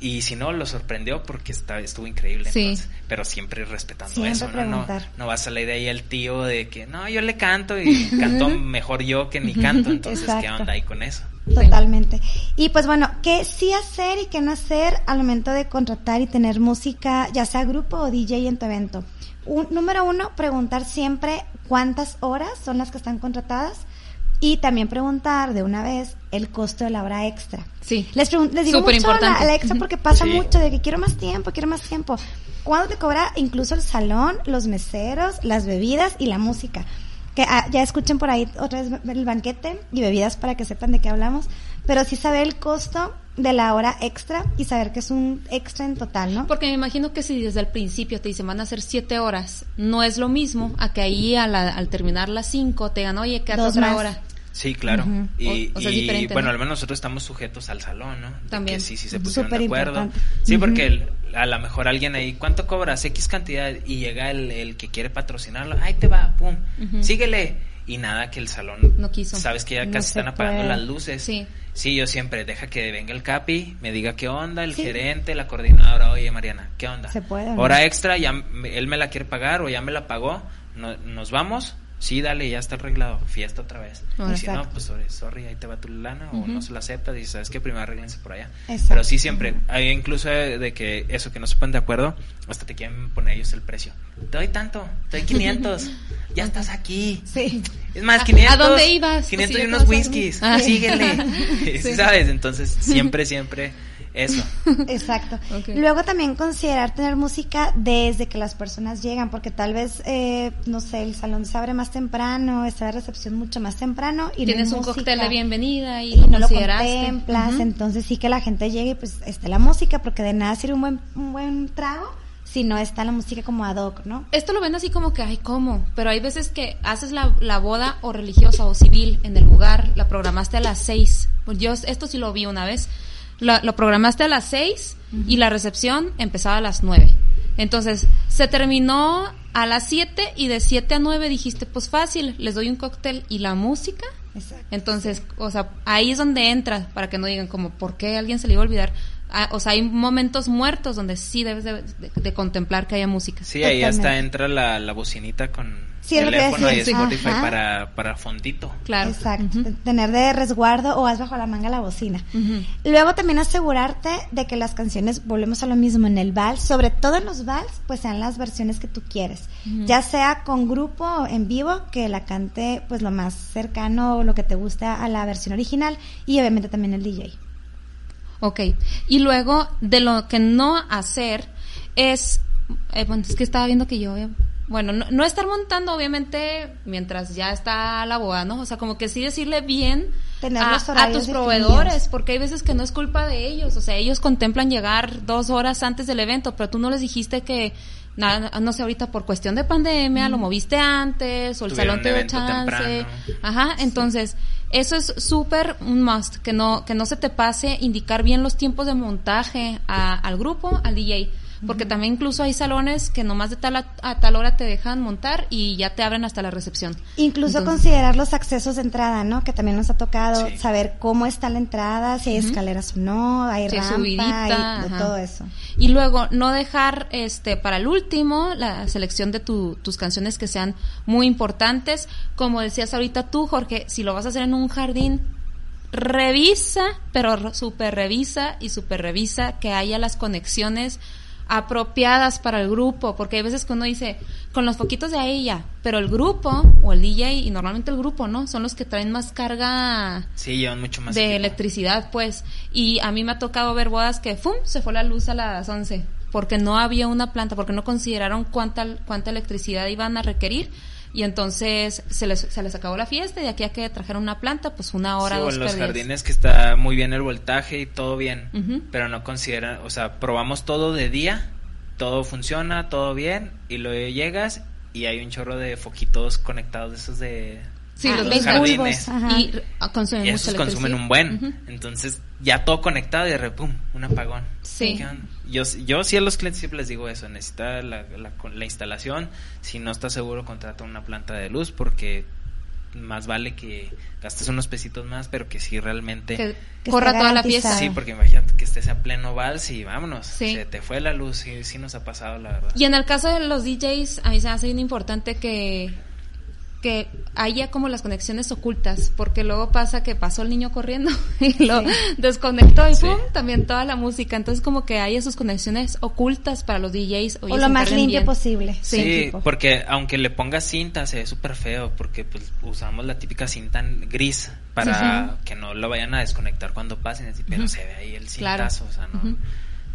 C: y si no, lo sorprendió porque está, estuvo increíble. pero siempre respetando eso, ¿no? ¿no? No vas a la idea ahí el tío de que no, yo le canto y *laughs* canto mejor yo que ni canto. Entonces, ¿qué onda ahí con eso?
A: Totalmente. Y pues bueno, ¿qué sí hacer y qué no hacer al momento de contratar y tener música, ya sea grupo o DJ en tu evento? Un, número uno, preguntar siempre cuántas horas son las que están contratadas y también preguntar de una vez el costo de la hora extra.
B: Sí.
A: Les, les digo mucho a la, extra porque pasa mucho de que quiero más tiempo, quiero más tiempo. ¿Cuándo te cobra incluso el salón, los meseros, las bebidas y la música? Que ah, ya escuchen por ahí otra vez el banquete y bebidas para que sepan de qué hablamos. Pero sí saber el costo de la hora extra y saber que es un extra en total, ¿no?
B: Porque me imagino que si desde el principio te dicen van a ser siete horas, no es lo mismo a que ahí al terminar las cinco te digan, oye, quédate otra hora.
C: Sí, claro. Y, bueno, al menos nosotros estamos sujetos al salón, ¿no?
B: También.
C: sí, sí se pusieron de acuerdo. Sí, porque a lo mejor alguien ahí, ¿cuánto cobras? X cantidad y llega el, el que quiere patrocinarlo, ahí te va, pum, síguele. Y nada, que el salón
B: no quiso.
C: Sabes que ya casi están apagando las luces. Sí. Sí, yo siempre deja que venga el capi, me diga qué onda, el gerente, la coordinadora, oye Mariana, ¿qué onda?
A: Se puede.
C: Hora extra, ya él me la quiere pagar o ya me la pagó, nos vamos, sí, dale, ya está arreglado, fiesta otra vez. y si no, pues sorry, ahí te va tu lana o no se la acepta, y sabes que primero arreglense por allá. Pero sí siempre, hay incluso de, que eso que no se ponen de acuerdo, hasta te quieren poner ellos el precio. Te doy tanto, te doy 500, *laughs* ya estás aquí.
A: Sí.
C: Es más, 500.
B: ¿A dónde ibas?
C: 500 pues y unos whiskies, ah. síguele. *laughs* *laughs* ¿Sabes? Entonces, siempre, siempre eso. *laughs*
A: Exacto. Luego también considerar tener música desde que las personas llegan, porque tal vez, eh, no sé, el salón se abre más temprano, está la recepción mucho más temprano. y
B: Tienes un cóctel de bienvenida y,
A: no lo contemplas, entonces sí que la gente llegue y pues esté la música, porque de nada sirve un buen, un buen trago si no está la música como ad hoc, ¿no?
B: Esto lo ven así como que, ay, ¿cómo? Pero hay veces que haces la, la boda o religiosa o civil en el lugar, la programaste a las seis. Pues yo esto sí lo vi una vez. La- lo programaste a las seis y la recepción empezaba a las nueve. Entonces, se terminó a las siete y de siete a nueve dijiste, pues fácil, les doy un cóctel y la música.
A: Exacto.
B: Entonces, o sea, ahí es donde entra, para que no digan como, ¿por qué a alguien se le iba a olvidar? Ah, o sea, hay momentos muertos donde sí debes de, de- de contemplar que haya música.
C: Sí, ahí hasta entra la, la bocinita con
A: Sí,
C: teléfono y. Spotify
A: Ajá.
C: para, para fondito.
B: Claro.
A: Exacto. Tener de resguardo o haz bajo la manga la bocina. Luego también asegurarte de que las canciones, volvemos a lo mismo, en el vals, sobre todo en los vals, pues sean las versiones que tú quieres. Ya sea con grupo o en vivo, que la cante pues lo más cercano o lo que te gusta a la versión original y obviamente también el DJ.
B: Ok. Y luego, de lo que no hacer es, eh, bueno, es que estaba viendo que yo, eh, bueno, no, no estar montando obviamente mientras ya está la boda, ¿no? O sea, como que sí decirle bien
A: Tener
B: a,
A: los
B: a tus
A: definidos.
B: proveedores, porque hay veces que no es culpa de ellos, o sea, ellos contemplan llegar dos horas antes del evento, pero tú no les dijiste que, nada, no sé, ahorita por cuestión de pandemia, lo moviste antes, o el
C: Tuvieron
B: salón te dio chance.
C: temprano.
B: Ajá, entonces, eso es súper un must, que no, que no se te pase indicar bien los tiempos de montaje a- al grupo, al DJ. Porque también incluso hay salones que nomás de tal a, a tal hora te dejan montar y ya te abren hasta la recepción.
A: Incluso
B: Entonces-
A: considerar los accesos de entrada, ¿no? Que también nos ha tocado
C: Sí.
A: saber cómo está la entrada, si hay escaleras o no, hay
B: Sí,
A: rampa,
B: subidita,
A: hay de todo eso.
B: Y luego no dejar este para el último la selección de tu- tus canciones que sean muy importantes. Como decías ahorita tú, Jorge, si lo vas a hacer en un jardín, revisa, pero super revisa y super revisa que haya las conexiones apropiadas para el grupo, porque hay veces que uno dice, con los foquitos de ahí ya, pero el grupo o el DJ y normalmente el grupo, ¿no? Son los que traen más carga
C: Sí, llevan mucho más
B: de
C: equipo.
B: electricidad, pues. Y a mí me ha tocado ver bodas que, ¡fum!, se fue la luz a las 11, porque no había una planta, porque no consideraron cuánta, cuánta electricidad iban a requerir. Y entonces se les, se les acabó la fiesta y de aquí a que trajeron una planta, pues una hora,
C: Sí, o
B: dos
C: en los
B: perdidas.
C: jardines que está muy bien el voltaje y todo bien,
B: Ujú.
C: pero no consideran, o sea, probamos todo de día, todo funciona, todo bien, y luego llegas y hay un chorro de foquitos conectados de esos de...
B: Sí,
A: Ah,
B: los
C: los jardines.
A: bulbos,
B: y ah, consumen
C: Y esos consumen un buen, entonces ya todo conectado y de repente, un apagón.
B: Sí.
C: Yo, yo sí a los clientes siempre les digo eso, necesita la, la, la instalación, si no estás seguro contrata una planta de luz porque más vale que gastes unos pesitos más, pero que sí realmente...
B: Que
A: Que
B: corra toda la fiesta.
C: Sí, porque imagínate que estés a pleno vals y vámonos.
B: Sí.
C: Se te fue la luz, sí, sí nos ha pasado, la verdad.
B: Y en el caso de los DJs, a mí se me hace bien importante que, que haya como las conexiones ocultas, porque luego pasa que pasó el niño corriendo *laughs* y lo
A: Sí.
B: desconectó y
C: Sí.
B: pum, también toda la música. Entonces como que haya sus conexiones ocultas para los DJs.
A: O lo más limpio
B: bien.
A: posible.
B: Sí.
C: porque aunque le pongas cinta se ve súper feo, porque pues usamos la típica cinta gris para
B: Sí.
C: que no lo vayan a desconectar cuando pasen, pero se ve ahí el
B: Claro.
C: cintazo, o sea, no.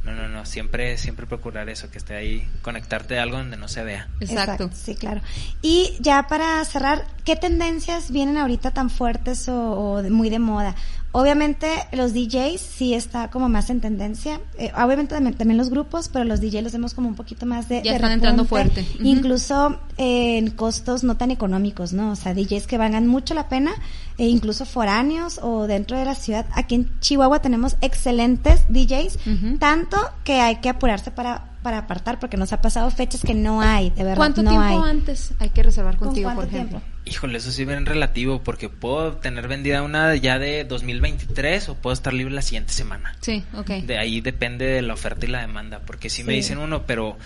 C: No, no, no, siempre, siempre procurar eso, que esté ahí, conectarte de algo donde no se vea.
B: Exacto.
A: Sí, claro. Y ya para cerrar, ¿qué tendencias vienen ahorita tan fuertes o, muy de moda? Obviamente los DJs sí está como más en tendencia. Eh, obviamente también, también los grupos, pero los DJs los vemos como un poquito más de
B: Ya
A: de
B: están entrando fuerte.
A: Incluso eh, en costos no tan económicos, ¿no? O sea, DJs que valgan mucho la pena, e incluso foráneos o dentro de la ciudad. Aquí en Chihuahua tenemos excelentes DJs, tanto que hay que apurarse para para apartar porque nos ha pasado fechas que no hay, de verdad,
B: ¿Cuánto
A: no
B: tiempo
A: hay.
B: antes hay que reservar
A: ¿Con
B: contigo, por ejemplo?
A: tiempo?
C: Híjole, eso sí bien relativo, porque puedo tener vendida una ya de 2023 o puedo estar libre la siguiente semana.
B: Sí, ok.
C: De ahí depende de la oferta y la demanda, porque si me
A: Sí.
C: dicen uno, pero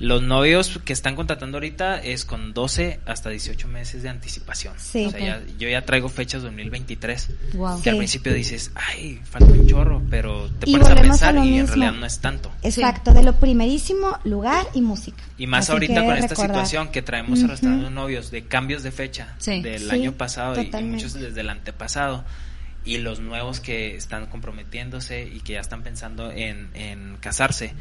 C: los novios que están contratando ahorita es con 12 hasta 18 meses de anticipación.
A: Sí.
C: O sea, ya- yo ya traigo fechas 2023.
B: Wow.
C: Que al principio dices, ay, falta un chorro, pero te pones a pensar y en realidad no es tanto.
A: Exacto, de lo primerísimo, lugar y música.
C: Y más
A: Así
C: ahorita con esta
A: recordar.
C: situación que traemos arrastrando novios de cambios de fecha del año pasado y- y, muchos desde el antepasado y los nuevos que están comprometiéndose y que ya están pensando en, en casarse.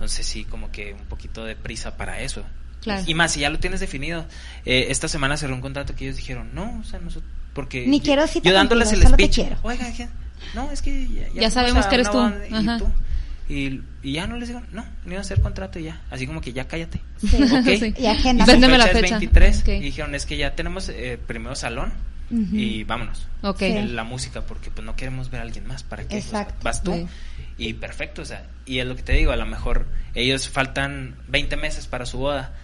C: Entonces sí, como que un poquito de prisa para eso.
B: Claro.
C: Y más, si ya lo tienes definido. Eh, esta semana cerró un contrato que ellos dijeron, no, o sea, nosotros, porque...
A: Ni
C: yo-
A: quiero cita
C: Yo dándoles
A: contigo,
C: el speech.
A: quiero.
C: Oiga, no, es que ya,
B: sabemos que eres tú.
C: ¿y
B: Ajá.
C: tú? Y, y ya no les digo, no, no iba a hacer contrato y ya. Así como que ya cállate.
A: Sí.
C: Ok. *laughs*
A: Y agenda.
B: Véndeme la
C: fecha es
B: fecha.
C: 23
B: Ok.
C: y dijeron, es que ya tenemos eh, primero salón Y vámonos. La música, porque pues no queremos ver a alguien más. ¿Para qué? Pues, vas tú. Y perfecto, o sea, y es lo que te digo, a lo mejor ellos faltan 20 meses para su boda.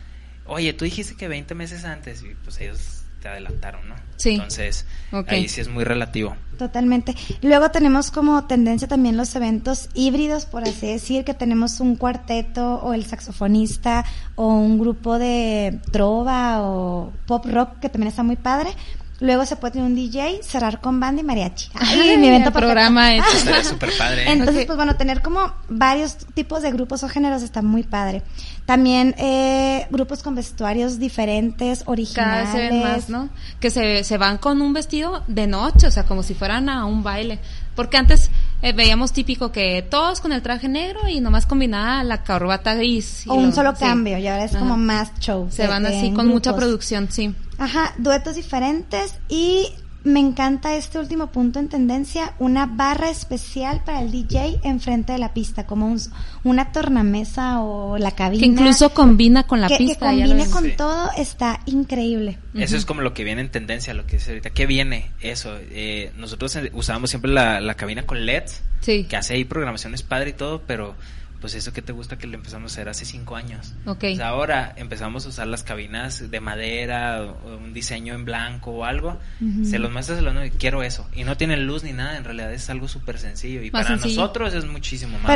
C: Oye, tú dijiste que 20 meses antes y pues ellos te adelantaron, ¿no?
B: Sí.
C: Entonces, ahí sí es muy relativo.
A: Totalmente. Luego tenemos como tendencia también los eventos híbridos, por así decir, que tenemos un cuarteto o el saxofonista o un grupo de trova o pop rock que también está muy padre. Luego se puede tener un DJ, cerrar con banda y mariachi. Ay, mi evento
B: el programa
A: perfecto.
B: hecho.
C: Estaría súper padre. ¿eh?
A: Entonces, pues bueno, tener como varios tipos de grupos o géneros está muy padre. También eh, grupos con vestuarios diferentes,
B: Cada
A: originales.
B: vez se ven más, ¿no? Que se, se van con un vestido de noche, o sea, como si fueran a un baile. Porque antes eh, veíamos típico que todos con el traje negro y nomás combinada la corbata gris. y
A: O un
B: lo-
A: solo
B: sí.
A: cambio, y ahora es
B: Ajá.
A: como más show.
B: Se van así con mucha producción, sí.
A: Ajá, duetos diferentes y me encanta este último punto en tendencia, una barra especial para el DJ enfrente de la pista, como un, una tornamesa o la cabina.
B: Que incluso combina con la
A: que, que
B: pista. lo
A: combine con
C: Sí.
A: todo, está increíble.
C: Eso es como lo que viene en tendencia, lo que es ahorita. ¿Qué viene? Eso. eh, nosotros eh, usábamos siempre la, la cabina con LEDs,
B: Sí.
C: que hace ahí programaciones padre y todo, pero pues eso que te gusta que lo empezamos a hacer hace cinco años.
B: Ok.
C: Pues ahora empezamos a usar las cabinas de madera, o un diseño en blanco o algo. Se los muestras a los y quiero eso. Y no tienen luz ni nada, en realidad es algo súper sencillo. Y
B: Más
C: para
B: sencillo.
C: nosotros es muchísimo más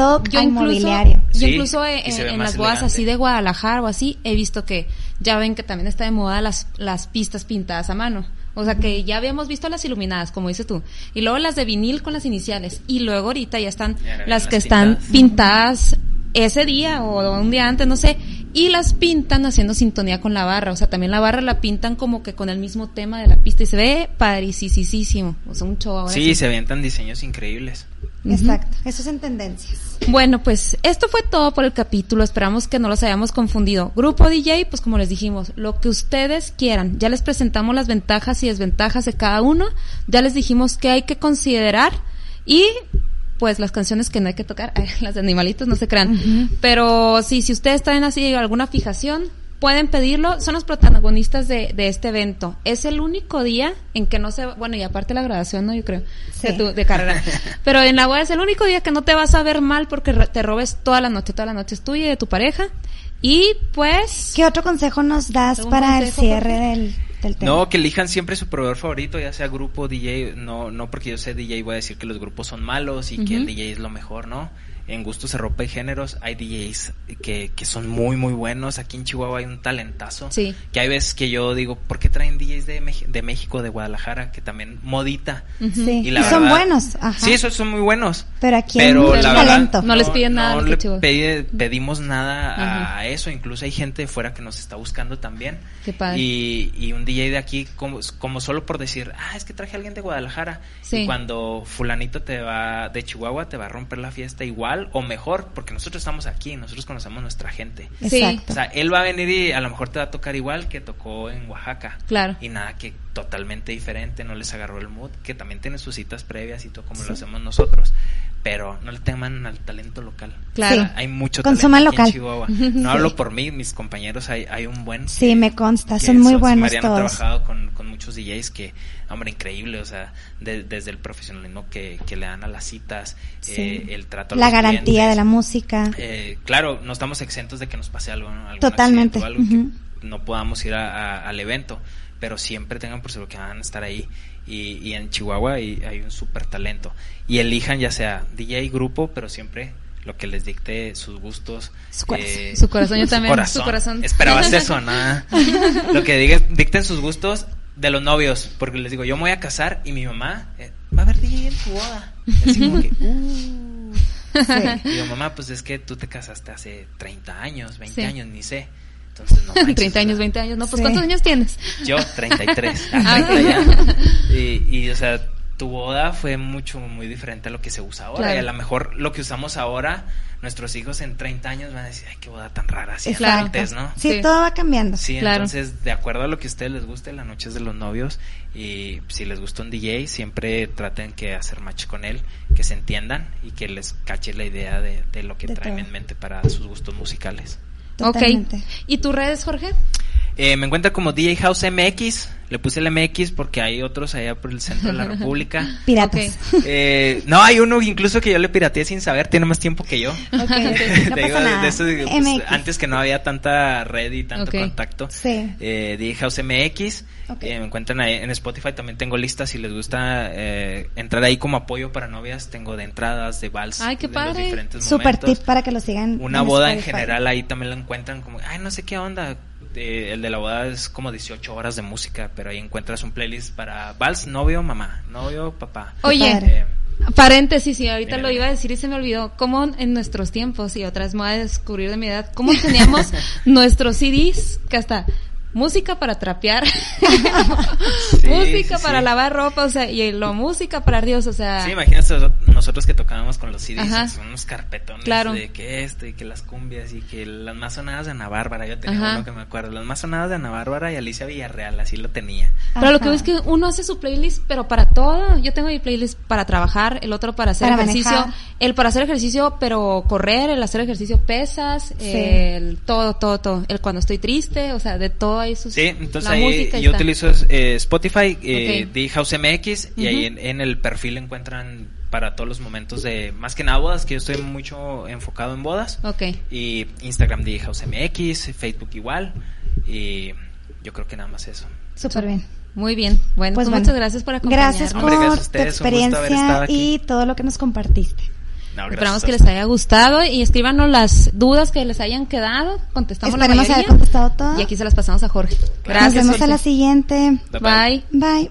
A: hoc
B: Yo incluso,
A: inmobiliario.
B: yo
C: Sí,
B: incluso en, las bodas
C: elegante.
B: así de Guadalajara o así, he visto que ya ven que también está de moda las, las pistas pintadas a mano. O sea que ya habíamos visto las iluminadas, como dices tú. Y luego las de vinil con las iniciales. Y luego ahorita ya están
C: Ya
B: las
C: las
B: que están
C: pintadas.
B: ese día o un día antes, no sé. Y las pintan haciendo sintonía con la barra. O sea, también la barra la pintan como que con el mismo tema de la pista. Y se ve padricísimo. O sea, un show ahora
C: Sí, se avientan diseños increíbles.
A: Exacto, eso es en tendencias.
B: Bueno, pues esto fue todo por el capítulo. Esperamos que no los hayamos confundido. Grupo DJ, pues como les dijimos, lo que ustedes quieran. Ya les presentamos las ventajas y desventajas de cada uno. Ya les dijimos que hay que considerar y pues las canciones que no hay que tocar, *laughs* las de animalitos no se crean. Pero sí, si ustedes traen así alguna fijación, pueden pedirlo. Son los protagonistas de, de este evento. Es el único día en que no se, bueno, y aparte la graduación, ¿no? Yo creo,
A: Sí.
B: de, tu- de carrera. *laughs* Pero en la boda es el único día que no te vas a ver mal porque te robes toda la noche, toda la noche es tuya y de tu pareja. Y pues,
A: ¿Qué otro consejo nos das
B: ¿Algún
A: para el cierre del, del tema?
C: No, que elijan siempre su proveedor favorito, ya sea grupo, DJ, no, no porque yo sé DJ voy a decir que los grupos son malos y que el. DJ es lo mejor, ¿no? En gustos de ropa y géneros hay DJs que, que son muy, muy buenos. Aquí en Chihuahua hay un talentazo.
B: Sí.
C: Que hay veces que yo digo, ¿por qué traen DJs de, de México, de Guadalajara, que también modita?
A: Sí,
C: Y la
A: son
C: verdad-
A: buenos. Ajá.
C: Sí, esos son muy buenos.
A: Pero aquí
C: Pero la
A: talento.
B: No les piden nada
C: No le pedi- pedimos nada a eso. Incluso hay gente de fuera que nos está buscando también.
B: Qué padre.
C: Y, y un DJ de aquí, como, como solo por decir, ah, es que traje a alguien de Guadalajara.
B: Sí.
C: Y cuando fulanito te va de Chihuahua, te va a romper la fiesta igual o mejor, porque nosotros estamos aquí, nosotros conocemos nuestra gente.
B: Sí.
A: Exacto.
C: O sea, él va a venir y a lo mejor te va a tocar igual que tocó en Oaxaca.
B: Claro.
C: Y nada, que totalmente diferente, no les agarró el mood, que también tiene sus citas previas y todo como lo hacemos nosotros. Pero no le teman al talento local.
B: Claro.
A: Sí.
C: Hay mucho
A: Consuman
C: talento aquí
A: local.
C: en Chihuahua. *laughs* No
A: Sí.
C: hablo por mí, mis compañeros, hay, hay un buen...
A: Sí, me consta, son muy buenos
C: habían
A: todos.
C: trabajado con, con muchos DJs que, hombre, increíble, o sea, de- desde el profesionalismo que, que le dan a las citas,
A: Sí.
C: eh, el trato a
A: La
C: los
A: garantía
C: clientes.
A: de la música.
C: Eh, claro, no estamos exentos de que nos pase algo, ¿no?
A: Totalmente,
C: o algo
A: ujú.
C: que no podamos ir a- a- al evento, pero siempre tengan por seguro que van a estar ahí. Y, y en Chihuahua hay, hay un súper talento. Y elijan ya sea DJ, grupo, pero siempre lo que les dicte sus gustos.
A: Su corazón.
B: Su corazón, yo también, su corazón.
C: Esperabas *laughs* eso, nada. Lo que diga, dicten sus gustos de los novios, porque les digo, yo me voy a casar y mi mamá eh, va a haber DJ en tu boda. Así como que, *laughs* uh. Y digo, mamá, pues es que tú te casaste hace 30 años, 20
B: Sí.
C: años, ni sé. Entonces, no *laughs* manches,
B: 30
C: o
B: años,
C: sea,
B: 20 años. No, pues
A: Sí.
B: ¿cuántos años tienes?
C: Yo, 33. *laughs*
B: Ah.
C: Ah, 30 ya. Y, y, o sea, tu boda fue mucho, muy diferente a lo que se usa ahora. Y a lo mejor lo que usamos ahora, nuestros hijos en 30 años van a decir, ay, qué boda tan rara, así antes, ¿no?
A: Sí, todo va cambiando.
C: Sí, entonces, de acuerdo a lo que a ustedes les guste, la noche es de los novios, y si les gusta un DJ, siempre traten que hacer match con él, que se entiendan y que les cache la idea de, lo que traen en mente para sus gustos musicales.
B: Ok. ¿Y tus redes, Jorge?
C: Eh, me encuentra como DJ House MX. Le puse el MX porque hay otros allá por el centro de la República. *laughs*
A: Piratas.
C: Eh, no, hay uno incluso que yo le pirateé sin saber, tiene más tiempo que yo. antes que no había tanta red y tanto contacto.
A: Sí.
C: Eh, DJ House MX. Eh, me encuentran ahí en Spotify, también tengo listas si les gusta eh, entrar ahí como apoyo para novias, tengo de entradas, de vals,
B: Ay, qué padre.
A: Super tip para que lo sigan.
C: Una boda en general ahí también la encuentran como, ay, no sé qué onda, el de la boda es como 18 horas de música, pero ahí encuentras un playlist para vals, novio, mamá, novio, papá.
B: Oye, eh, paréntesis, y ahorita lo iba a decir y se me olvidó, cómo en nuestros tiempos, y otras me voy a descubrir de mi edad, cómo teníamos *laughs* nuestros CDs, que hasta música para trapear, *laughs* música para lavar ropa, o sea, y lo música para Dios, o sea.
C: Sí, imagínate nosotros que tocábamos con los CDs, son unos carpetones de que esto y que las cumbias y que las más sonadas de Ana Bárbara, yo tenía uno que me acuerdo, las más sonadas de Ana Bárbara y Alicia Villarreal, así lo tenía.
B: Pero lo que veo es que uno hace su playlist, pero para todo, yo tengo mi playlist para trabajar, el otro para hacer ejercicio, el para hacer ejercicio, pero correr, el hacer ejercicio pesas, el todo, todo, todo, el cuando estoy triste, o sea, de todo
C: Sí, entonces ahí yo utilizo eh, Spotify, eh, de House MX, y ahí en, el perfil encuentran para todos los momentos de, más que nada bodas, que yo estoy mucho enfocado en bodas.
B: Ok.
C: Y Instagram de House MX, Facebook igual, y yo creo que nada más eso.
A: Súper bien.
B: Muy bien. Bueno, pues, pues muchas gracias por acompañarnos.
A: Gracias por tu experiencia y todo lo que nos compartiste.
B: Esperamos que les haya gustado y escríbanos las dudas que les hayan quedado. Contestamos
A: la mayoría. haber contestado todo.
B: Y aquí se las pasamos a Jorge.
A: Gracias. Nos vemos a la siguiente.
B: Bye.
A: Bye.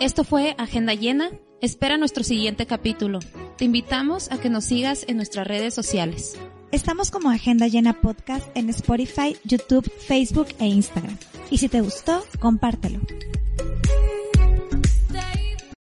B: Esto fue Agenda Llena. Espera nuestro siguiente capítulo. Te invitamos a que nos sigas en nuestras redes sociales.
A: Estamos como Agenda Llena Podcast en Spotify, YouTube, Facebook e Instagram. Y si te gustó, compártelo.